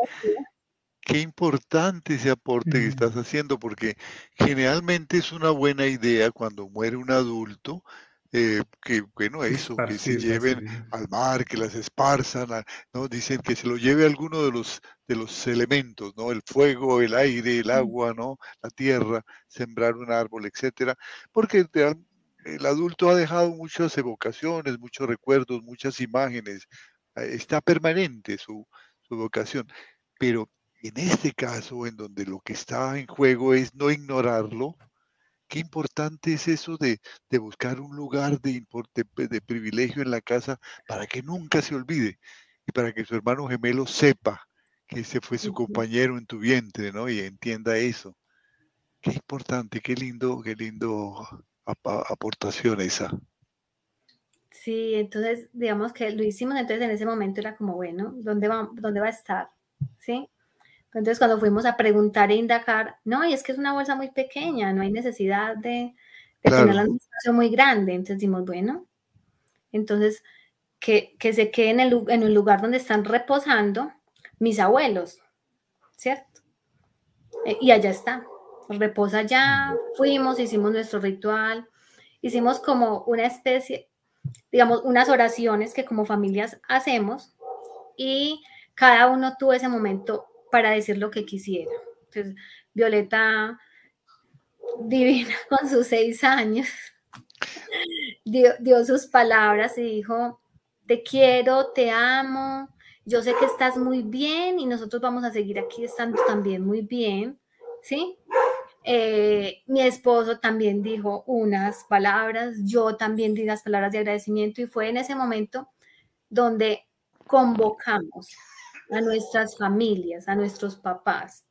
qué importante ese aporte que estás haciendo, porque generalmente es una buena idea cuando muere un adulto eh, que bueno, eso, que se lleven al mar, que las esparzan, ¿no? Dicen que se lo lleve alguno de los, de los elementos, ¿no? El fuego, el aire, el agua, ¿no? La tierra, sembrar un árbol, etcétera, porque el adulto ha dejado muchas evocaciones, muchos recuerdos, muchas imágenes, eh, está permanente su, su vocación, pero en este caso, en donde lo que está en juego es no ignorarlo, qué importante es eso de, buscar un lugar de, de, privilegio en la casa para que nunca se olvide y para que su hermano gemelo sepa que ese fue su compañero en tu vientre, ¿no? Y entienda eso. Qué importante, qué lindo, qué lindo aportación esa. Sí, entonces digamos que lo hicimos, entonces en ese momento era como, bueno, ¿dónde va, dónde va a estar? ¿Sí? Entonces, cuando fuimos a preguntar e indagar, no, y es que es una bolsa muy pequeña, no hay necesidad de, de tenerla en un espacio muy grande. Entonces dijimos, bueno, entonces que, se quede en el, en el lugar donde están reposando mis abuelos, ¿cierto? Eh, y allá está, reposa allá, fuimos, hicimos nuestro ritual, hicimos como una especie, digamos, unas oraciones que como familias hacemos y cada uno tuvo ese momento para decir lo que quisiera. Entonces, Violeta, divina con sus seis años, dio, sus palabras y dijo, te quiero, te amo, yo sé que estás muy bien y nosotros vamos a seguir aquí estando también muy bien, ¿sí? Eh, mi esposo también dijo unas palabras, yo también di las palabras de agradecimiento y fue en ese momento donde convocamos a nuestras familias, a nuestros papás,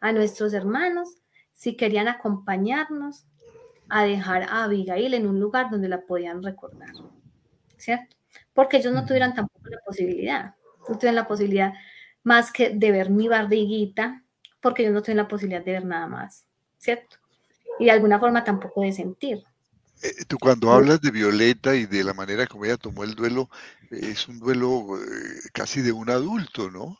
a nuestros hermanos, si querían acompañarnos a dejar a Abigail en un lugar donde la podían recordar, ¿cierto? porque ellos no tuvieron tampoco la posibilidad, no tuvieron la posibilidad más que de ver mi barriguita, porque ellos no tuvieron la posibilidad de ver nada más, ¿cierto? Y de alguna forma tampoco de sentir. Eh, tú cuando hablas de Violeta y de la manera como ella tomó el duelo, es un duelo eh, casi de un adulto, ¿no?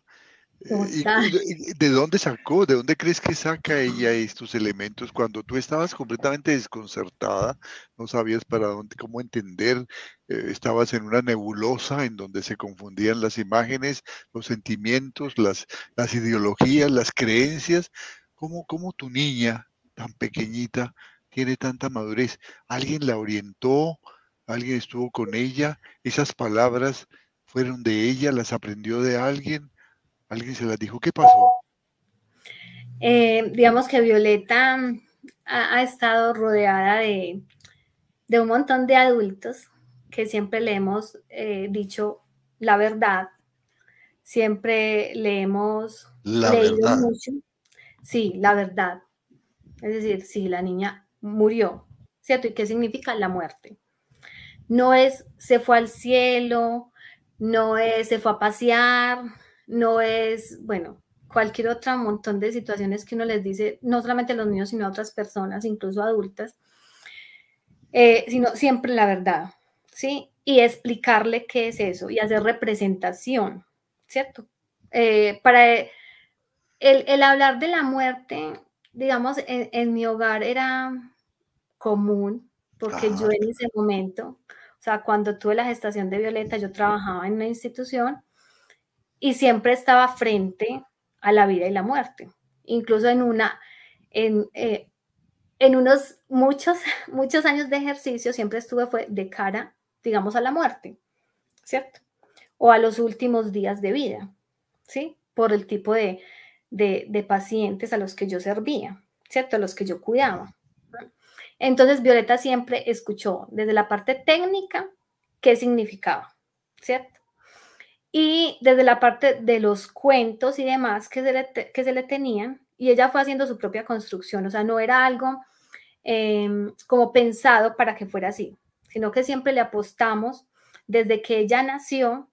Eh, ¿Y de dónde sacó, de dónde crees que saca ella estos elementos cuando tú estabas completamente desconcertada, no sabías para dónde, cómo entender, estabas en una nebulosa en donde se confundían las imágenes, los sentimientos, las, las ideologías, las creencias? ¿Cómo, cómo tu niña tan pequeñita tiene tanta madurez? ¿Alguien la orientó? ¿Alguien estuvo con ella? ¿Esas palabras fueron de ella? ¿Las aprendió de alguien? ¿Alguien se las dijo? ¿Qué pasó? Eh, digamos que Violeta ha, estado rodeada de, un montón de adultos que siempre le hemos eh, dicho la verdad, siempre le hemos leído mucho. Sí, la verdad. Es decir, sí, la niña murió, ¿cierto? ¿Y qué significa la muerte? No es se fue al cielo, no es se fue a pasear, no es, bueno, cualquier otra montón de situaciones que uno les dice, no solamente a los niños, sino a otras personas, incluso adultas, eh, sino siempre la verdad, ¿sí? Y explicarle qué es eso y hacer representación, ¿cierto? Eh, para el, el, hablar de la muerte, digamos, en mi hogar era común, porque yo en ese momento, o sea, cuando tuve la gestación de Violeta, yo trabajaba en una institución y siempre estaba frente a la vida y la muerte, incluso en una, en, eh, en unos muchos, muchos años de ejercicio siempre estuve fue de cara, digamos, a la muerte, ¿cierto? O a los últimos días de vida, ¿sí? Por el tipo de, de, pacientes a los que yo servía, ¿cierto? A los que yo cuidaba. Entonces, Violeta siempre escuchó desde la parte técnica qué significaba, ¿cierto? Y desde la parte de los cuentos y demás que se le, que se le tenían, y ella fue haciendo su propia construcción, o sea, no era algo em, como pensado para que fuera así, sino que siempre le apostamos desde que ella nació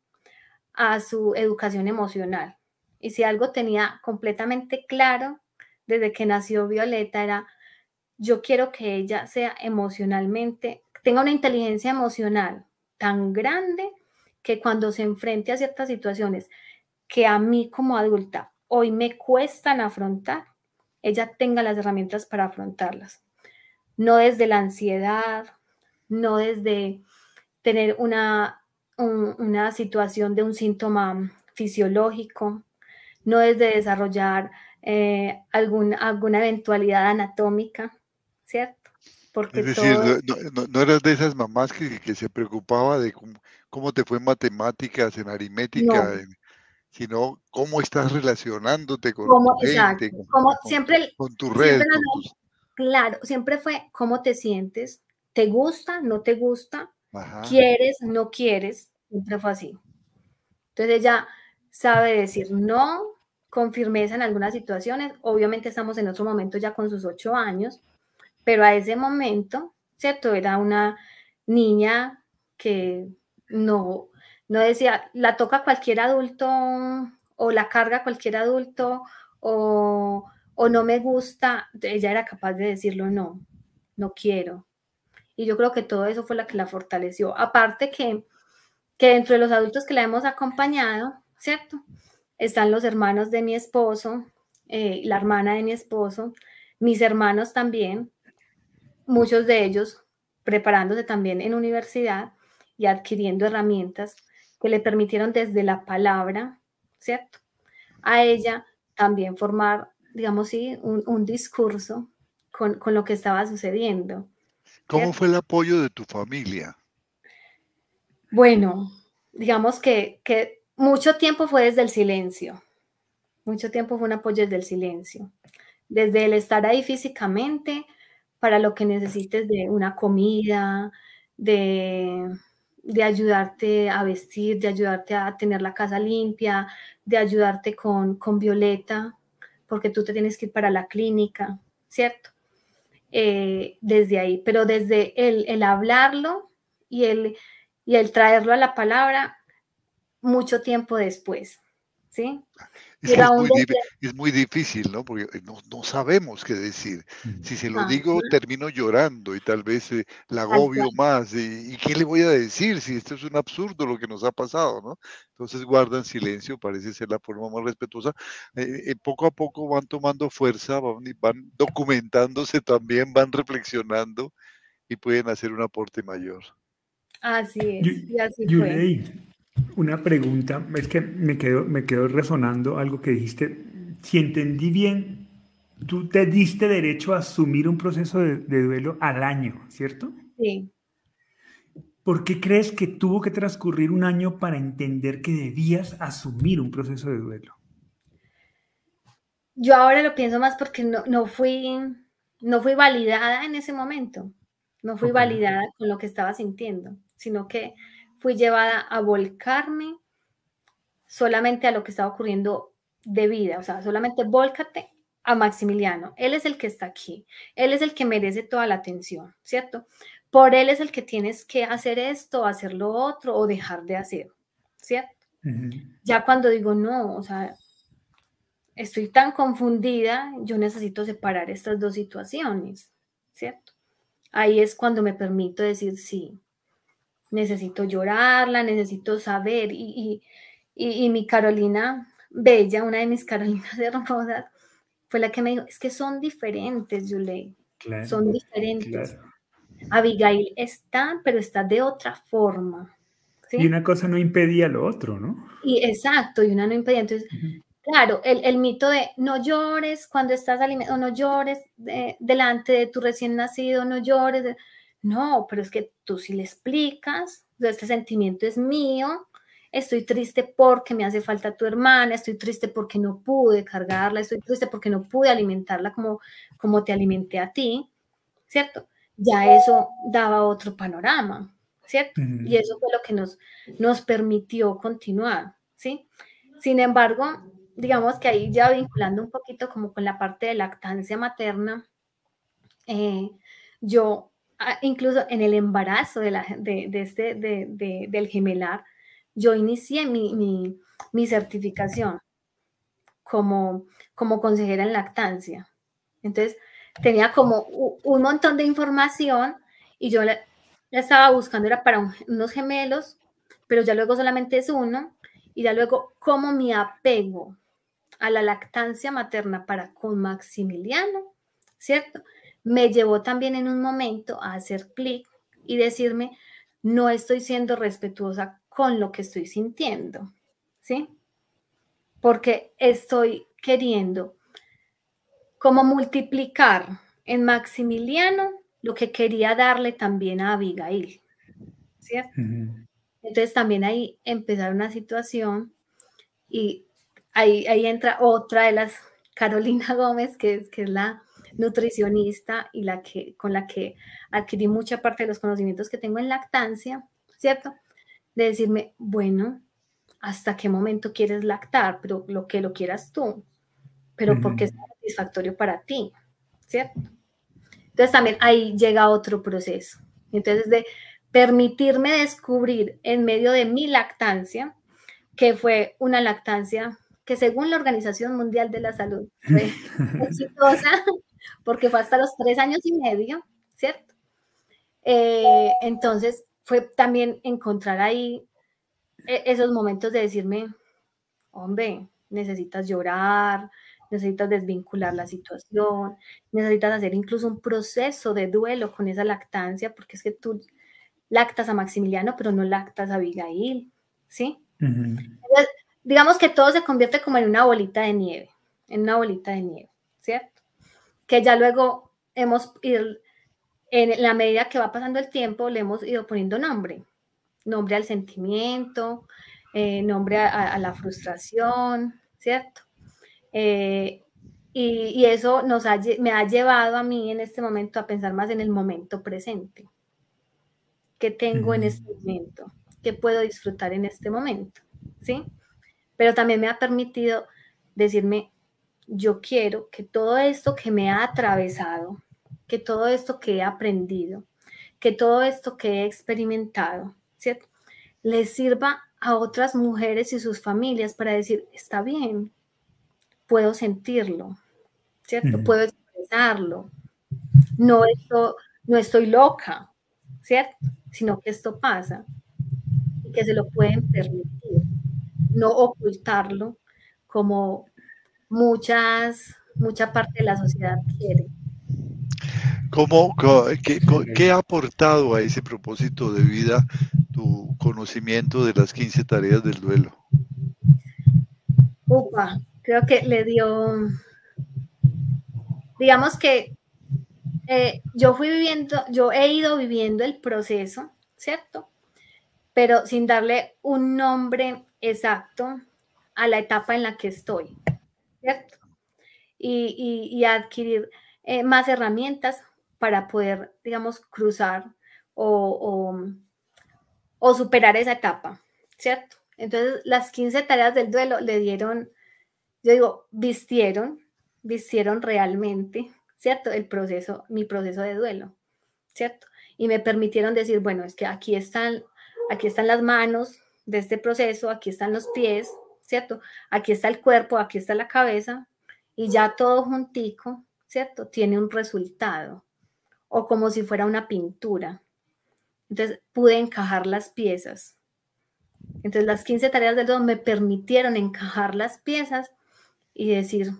a su educación emocional. Y si algo tenía completamente claro desde que nació Violeta era yo quiero que ella sea emocionalmente, tenga una inteligencia emocional tan grande que cuando se enfrente a ciertas situaciones que a mí como adulta hoy me cuestan afrontar, ella tenga las herramientas para afrontarlas. No desde la ansiedad, no desde tener una, una situación de un síntoma fisiológico, no desde desarrollar eh, alguna eventualidad anatómica, ¿cierto? Porque es decir, no, eras de esas mamás que, se preocupaba de cómo, te fue en matemáticas, en aritmética, sino cómo estás relacionándote con tu gente, con, siempre, tu red. Claro, siempre fue cómo te sientes, te gusta, no te gusta, quieres, no quieres, siempre fue así. Entonces ella sabe decir no con firmeza en algunas situaciones. Obviamente estamos en otro momento ya con sus ocho años, pero a ese momento, ¿cierto? Era una niña que no, no decía, la toca cualquier adulto o la carga cualquier adulto o, o no me gusta, ella era capaz de decirlo no, no quiero. Y yo creo que todo eso fue lo que la fortaleció. Aparte que, que dentro de los adultos que la hemos acompañado, ¿cierto? Están los hermanos de mi esposo, eh, la hermana de mi esposo, mis hermanos también, muchos de ellos preparándose también en universidad y adquiriendo herramientas que le permitieron desde la palabra, ¿cierto? A ella también formar, digamos, sí, un, discurso con, lo que estaba sucediendo. ¿Cómo fue el apoyo de tu familia? Bueno, digamos que, que mucho tiempo fue desde el silencio. Mucho tiempo fue un apoyo desde el silencio. Desde el estar ahí físicamente, para lo que necesites de una comida, de, ayudarte a vestir, de ayudarte a tener la casa limpia, de ayudarte con, Violeta, porque tú te tienes que ir para la clínica, ¿cierto? Eh, desde ahí, pero desde el, hablarlo y el, y el traerlo a la palabra mucho tiempo después, ¿sí? Es, muy, difícil, ¿no? Porque eh, no, sabemos qué decir. Si se lo ah, digo, termino llorando y tal vez eh, la agobio más. Y, qué le voy a decir si esto es un absurdo lo que nos ha pasado, ¿no? Entonces guardan silencio, parece ser la forma más respetuosa. Eh, poco a poco van tomando fuerza, van, van documentándose también, van reflexionando y pueden hacer un aporte mayor. Así es, y así fue. Una pregunta, es que me quedó, me quedó resonando algo que dijiste. Si entendí bien, tú te diste derecho a asumir un proceso de, duelo al año, ¿cierto? Sí. ¿Por qué crees que tuvo que transcurrir un año para entender que debías asumir un proceso de duelo? Yo ahora lo pienso más porque no, fui, no fui validada en ese momento, no fui validada con lo que estaba sintiendo, sino que fui llevada a volcarme solamente a lo que estaba ocurriendo de vida, o sea, solamente volcate a Maximiliano. Él es el que está aquí, él es el que merece toda la atención, ¿cierto? Por él es el que tienes que hacer esto, hacer lo otro o dejar de hacer, ¿cierto? Ya cuando digo no, o sea, estoy tan confundida, yo necesito separar estas dos situaciones, ¿cierto? Ahí es cuando me permito decir sí, necesito llorarla, necesito saber. Y, mi Carolina Bella, una de mis Carolinas hermosas, fue la que me dijo, es que son diferentes, Yulei. son diferentes. Abigail está, pero está de otra forma. Y una cosa no impedía lo otro, ¿no? Y exacto, y una no impedía. Entonces, claro, el, mito de no llores cuando estás alimentando, no llores delante de tu recién nacido, no llores. No, pero es que tú si le explicas, este sentimiento es mío, estoy triste porque me hace falta tu hermana, estoy triste porque no pude cargarla, estoy triste porque no pude alimentarla como, como te alimenté a ti, ¿cierto? Ya eso daba otro panorama, ¿cierto? Y eso fue lo que nos, nos permitió continuar, ¿sí? Sin embargo, digamos que ahí ya vinculando un poquito como con la parte de lactancia materna, eh, yo incluso en el embarazo de, este, de, del gemelar, yo inicié mi, mi, certificación como, como consejera en lactancia. Entonces, tenía como un montón de información y yo la, estaba buscando, era para unos gemelos, pero ya luego solamente es uno, y ya luego cómo mi apego a la lactancia materna para con Maximiliano, ¿cierto? Me llevó también en un momento a hacer clic y decirme, no estoy siendo respetuosa con lo que estoy sintiendo, ¿sí? Porque estoy queriendo como multiplicar en Maximiliano lo que quería darle también a Abigail, ¿cierto? Entonces también ahí empezar una situación y ahí, ahí entra otra de las Carolina Gómez, que es, que es la nutricionista y la que, con la que adquirí mucha parte de los conocimientos que tengo en lactancia, ¿cierto? De decirme, bueno, ¿hasta qué momento quieres lactar? Pero lo que lo quieras tú, pero porque es satisfactorio para ti, ¿cierto? Entonces también ahí llega otro proceso. Entonces de permitirme descubrir en medio de mi lactancia, que fue una lactancia que según la Organización Mundial de la Salud fue exitosa, porque fue hasta los tres años y medio, ¿cierto? Eh, entonces fue también encontrar ahí eh, esos momentos de decirme, hombre, necesitas llorar, necesitas desvincular la situación, necesitas hacer incluso un proceso de duelo con esa lactancia, porque es que tú lactas a Maximiliano, pero no lactas a Abigail, ¿sí? digamos que todo se convierte como en una bolita de nieve, en una bolita de nieve, ¿cierto? Que ya luego hemos ido, en la medida que va pasando el tiempo, le hemos ido poniendo nombre, nombre al sentimiento, eh, nombre a, la frustración, ¿cierto? Eh, y, eso nos me ha llevado a mí en este momento a pensar más en el momento presente. ¿Qué tengo en este momento? ¿Qué puedo disfrutar en este momento? ¿Sí? Pero también me ha permitido decirme, yo quiero que todo esto que me ha atravesado, que todo esto que he aprendido, que todo esto que he experimentado, ¿cierto? les sirva a otras mujeres y sus familias para decir, está bien, puedo sentirlo, ¿cierto? Puedo expresarlo. No, esto, no estoy loca, ¿cierto? Sino que esto pasa y que se lo pueden permitir, no ocultarlo como muchas, mucha parte de la sociedad quiere. ¿Cómo, qué, qué, ha aportado a ese propósito de vida tu conocimiento de las 15 tareas del duelo? Upa, creo que le dio, digamos que eh, yo fui viviendo, yo he ido viviendo el proceso, ¿cierto? Pero sin darle un nombre exacto a la etapa en la que estoy, Y, adquirir eh, más herramientas para poder, digamos, cruzar o, o, superar esa etapa, ¿cierto? Entonces, las 15 tareas del duelo le dieron, yo digo, vistieron, vistieron realmente, ¿cierto? El proceso, mi proceso de duelo, ¿cierto? Y me permitieron decir, bueno, es que aquí están, aquí están las manos de este proceso, aquí están los pies, ¿cierto? Aquí está el cuerpo, aquí está la cabeza, y ya todo juntico, ¿cierto? Tiene un resultado, o como si fuera una pintura. Entonces pude encajar las piezas. Entonces las 15 tareas del don me permitieron encajar las piezas y decir,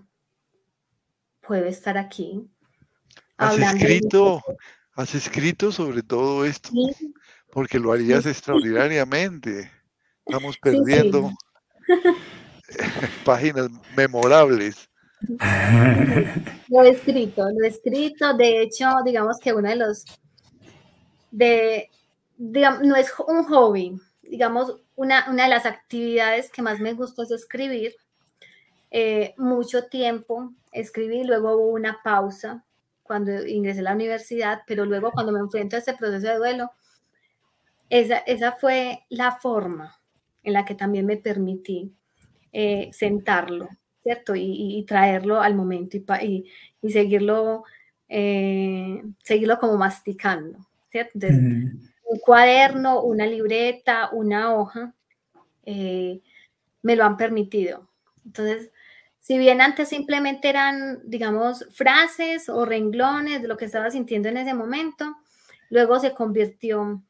puedo estar aquí. ¿Has escrito, has escrito sobre todo esto? Porque lo harías extraordinariamente. Estamos perdiendo páginas memorables. Lo he escrito, lo he escrito. De hecho, digamos que uno de los, de, digamos, no es un hobby, digamos, una, una de las actividades que más me gusta es escribir. Eh, mucho tiempo escribí, luego hubo una pausa cuando ingresé a la universidad, pero luego cuando me enfrento a este proceso de duelo, esa, esa fue la forma en la que también me permití eh, sentarlo, ¿cierto? Y, traerlo al momento y, y seguirlo, eh, seguirlo como masticando, ¿cierto? un cuaderno, una libreta, una hoja, eh, me lo han permitido. Entonces, si bien antes simplemente eran, digamos, frases o renglones de lo que estaba sintiendo en ese momento, luego se convirtió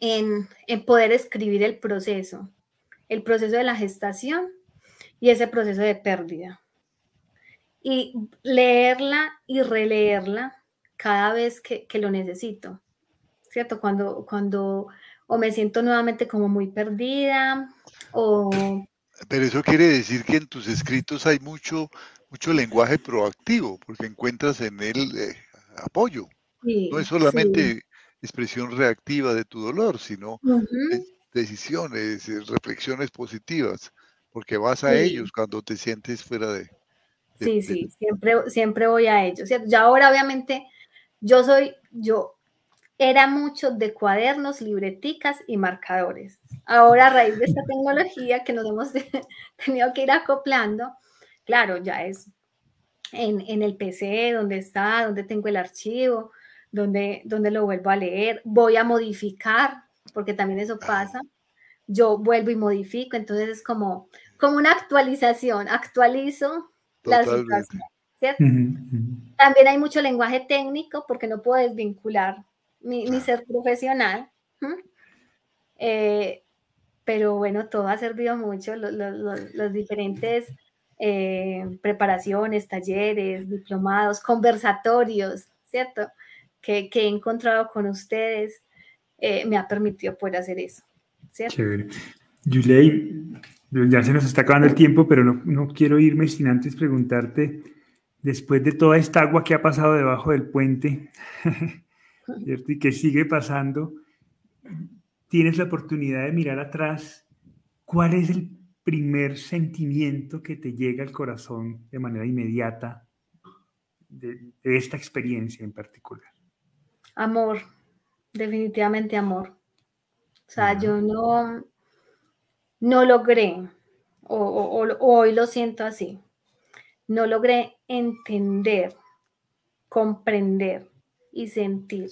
en, en poder escribir el proceso, el proceso de la gestación y ese proceso de pérdida. Y leerla y releerla cada vez que, lo necesito, ¿cierto? Cuando, cuando o me siento nuevamente como muy perdida o... Pero eso quiere decir que en tus escritos hay mucho, mucho lenguaje proactivo, porque encuentras en él eh, apoyo. no es solamente expresión reactiva de tu dolor, sino decisiones, eh, reflexiones positivas porque vas a ellos cuando te sientes fuera de... sí, sí, siempre, siempre voy a ellos. Ya ahora obviamente yo soy, yo era mucho de cuadernos, libreticas y marcadores. Ahora a raíz de esta tecnología que nos hemos tenido que ir acoplando, claro, ya es en, en, el PC, donde está, donde tengo el archivo, donde, donde lo vuelvo a leer, voy a modificar, porque también eso pasa yo vuelvo y modifico, entonces es como, como una actualización, actualizo la situación. También hay mucho lenguaje técnico porque no puedo desvincular mi, ser profesional. Eh, pero bueno, todo ha servido mucho, los, diferentes eh, preparaciones, talleres, diplomados, conversatorios, ¿cierto? Que, he encontrado con ustedes, eh, me ha permitido poder hacer eso. Chévere. Yulei, ya se nos está acabando el tiempo, pero no, quiero irme sin antes preguntarte, después de toda esta agua que ha pasado debajo del puente. Y que sigue pasando, tienes la oportunidad de mirar atrás, ¿cuál es el primer sentimiento que te llega al corazón de manera inmediata de esta experiencia en particular? Amor, definitivamente amor. O sea, yo no, no logré, o, hoy lo siento así, no logré entender, comprender y sentir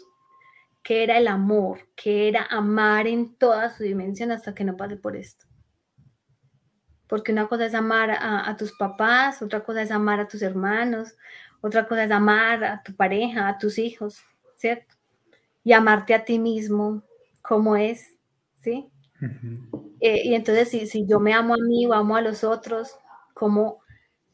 qué era el amor, qué era amar en toda su dimensión hasta que no pase por esto. Porque una cosa es amar a, tus papás, otra cosa es amar a tus hermanos, otra cosa es amar a tu pareja, a tus hijos, ¿cierto? Y amarte a ti mismo como es, ¿sí? Eh, y entonces, si, si yo me amo a mí o amo a los otros, ¿cómo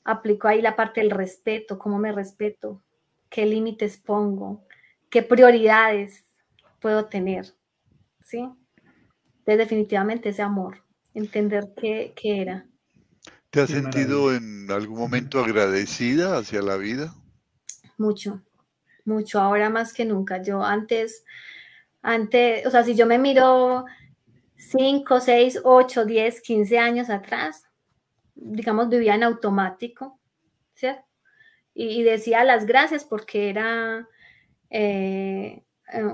aplico ahí la parte del respeto? ¿Cómo me respeto? ¿Qué límites pongo? ¿Qué prioridades puedo tener? ¿Sí? Entonces, definitivamente ese amor, entender qué, qué era. ¿Te has sentido en algún momento agradecida hacia la vida? Mucho, mucho, ahora más que nunca. Yo antes, antes, o sea, si yo me miro 5, 6, 8, 10, 15 años atrás, digamos, vivía en automático, ¿cierto? Y, decía las gracias porque era eh,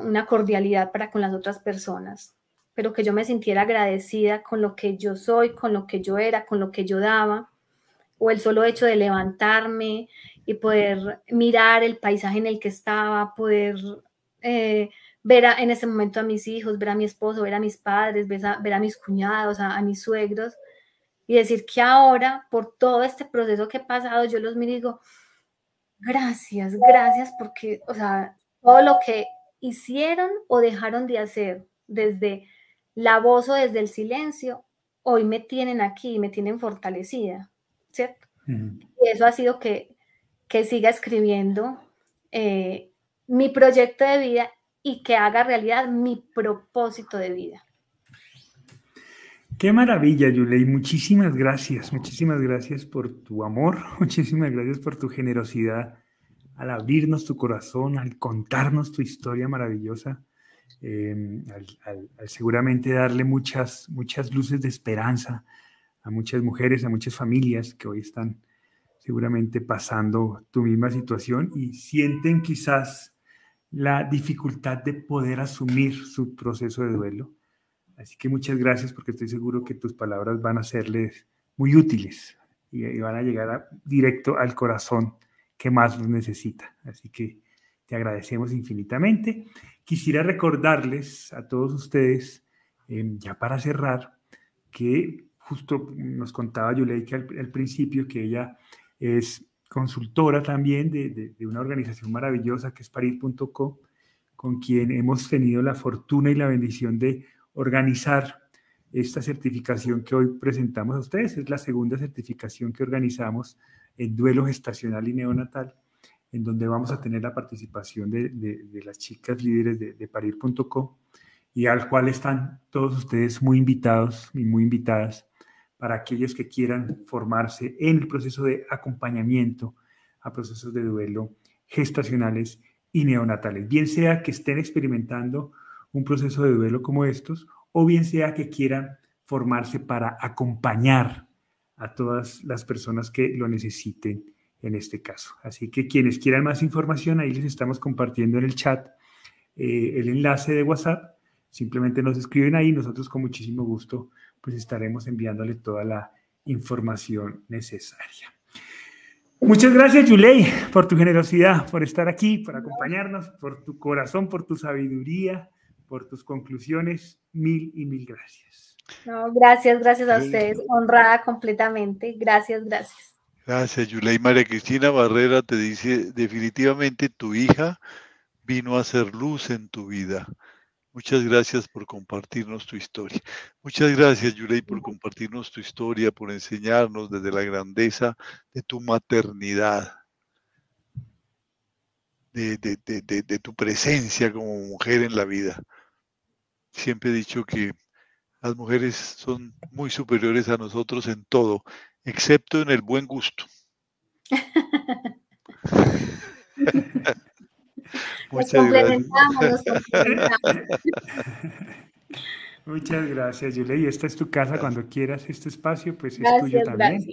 una cordialidad para con las otras personas, pero que yo me sintiera agradecida con lo que yo soy, con lo que yo era, con lo que yo daba, o el solo hecho de levantarme y poder mirar el paisaje en el que estaba, poder eh, ver en ese momento a mis hijos, ver a mi esposo, ver a mis padres, ver a, mis cuñados, a, mis suegros, y decir que ahora, por todo este proceso que he pasado, yo los miro y digo, gracias, gracias, porque, o sea, todo lo que hicieron o dejaron de hacer, desde la voz o desde el silencio, hoy me tienen aquí, me tienen fortalecida, ¿cierto? Y eso ha sido que, que siga escribiendo eh, mi proyecto de vida y que haga realidad mi propósito de vida. Qué maravilla, Yulei. Muchísimas gracias. Muchísimas gracias por tu amor. Muchísimas gracias por tu generosidad al abrirnos tu corazón, al contarnos tu historia maravillosa, em, al, seguramente darle muchas, muchas luces de esperanza a muchas mujeres, a muchas familias que hoy están seguramente pasando tu misma situación y sienten quizás la dificultad de poder asumir su proceso de duelo. Así que muchas gracias porque estoy seguro que tus palabras van a serles muy útiles y, van a llegar directo al corazón que más los necesita. Así que te agradecemos infinitamente. Quisiera recordarles a todos ustedes, em, ya para cerrar, que justo nos contaba Yuleika al, al principio que ella es consultora también de, una organización maravillosa que es parir.co, con quien hemos tenido la fortuna y la bendición de organizar esta certificación que hoy presentamos a ustedes. Es la segunda certificación que organizamos en duelo gestacional y neonatal, en donde vamos a tener la participación de, las chicas líderes de, de parir.co y al cual están todos ustedes muy invitados y muy invitadas para aquellos que quieran formarse en el proceso de acompañamiento a procesos de duelo gestacionales y neonatales, bien sea que estén experimentando un proceso de duelo como estos, o bien sea que quieran formarse para acompañar a todas las personas que lo necesiten en este caso. Así que quienes quieran más información, ahí les estamos compartiendo en el chat eh, el enlace de WhatsApp. Simplemente nos escriben ahí, nosotros con muchísimo gusto pues estaremos enviándole toda la información necesaria. Muchas gracias, Yulei, por tu generosidad, por estar aquí, por acompañarnos, por tu corazón, por tu sabiduría, por tus conclusiones. Mil y mil gracias. No, gracias, gracias a ustedes. Honrada completamente. Gracias, gracias. Gracias, Yulei. María Cristina Barrera te dice, definitivamente tu hija vino a hacer luz en tu vida. Muchas gracias por compartirnos tu historia. Muchas gracias, Yurei, por compartirnos tu historia, por enseñarnos desde la grandeza de tu maternidad, de, de, tu presencia como mujer en la vida. Siempre he dicho que las mujeres son muy superiores a nosotros en todo, excepto en el buen gusto. Muchas gracias. Muchas gracias, Yulei. Esta es tu casa. Cuando quieras este espacio, pues es tuyo también.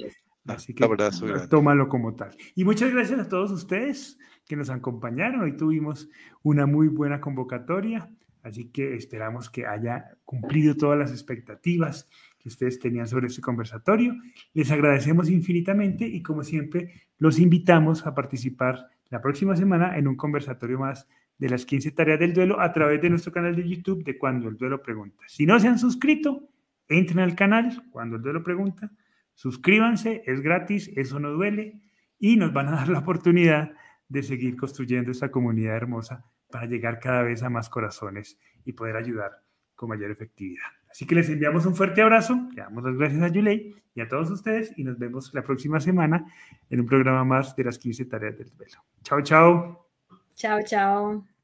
Así que abrazo, tómalo como tal. Y muchas gracias a todos ustedes que nos acompañaron. Hoy tuvimos una muy buena convocatoria, así que esperamos que haya cumplido todas las expectativas que ustedes tenían sobre este conversatorio. Les agradecemos infinitamente y como siempre los invitamos a participar la próxima semana en un conversatorio más de las 15 tareas del duelo a través de nuestro canal de YouTube de Cuando el Duelo Pregunta. Si no se han suscrito, entren al canal Cuando el Duelo Pregunta, suscríbanse, es gratis, eso no duele y nos van a dar la oportunidad de seguir construyendo esta comunidad hermosa para llegar cada vez a más corazones y poder ayudar con mayor efectividad. Así que les enviamos un fuerte abrazo, le damos las gracias a Yulei y a todos ustedes y nos vemos la próxima semana en un programa más de las 15 tareas del duelo. Chao, chao. Chao, chao.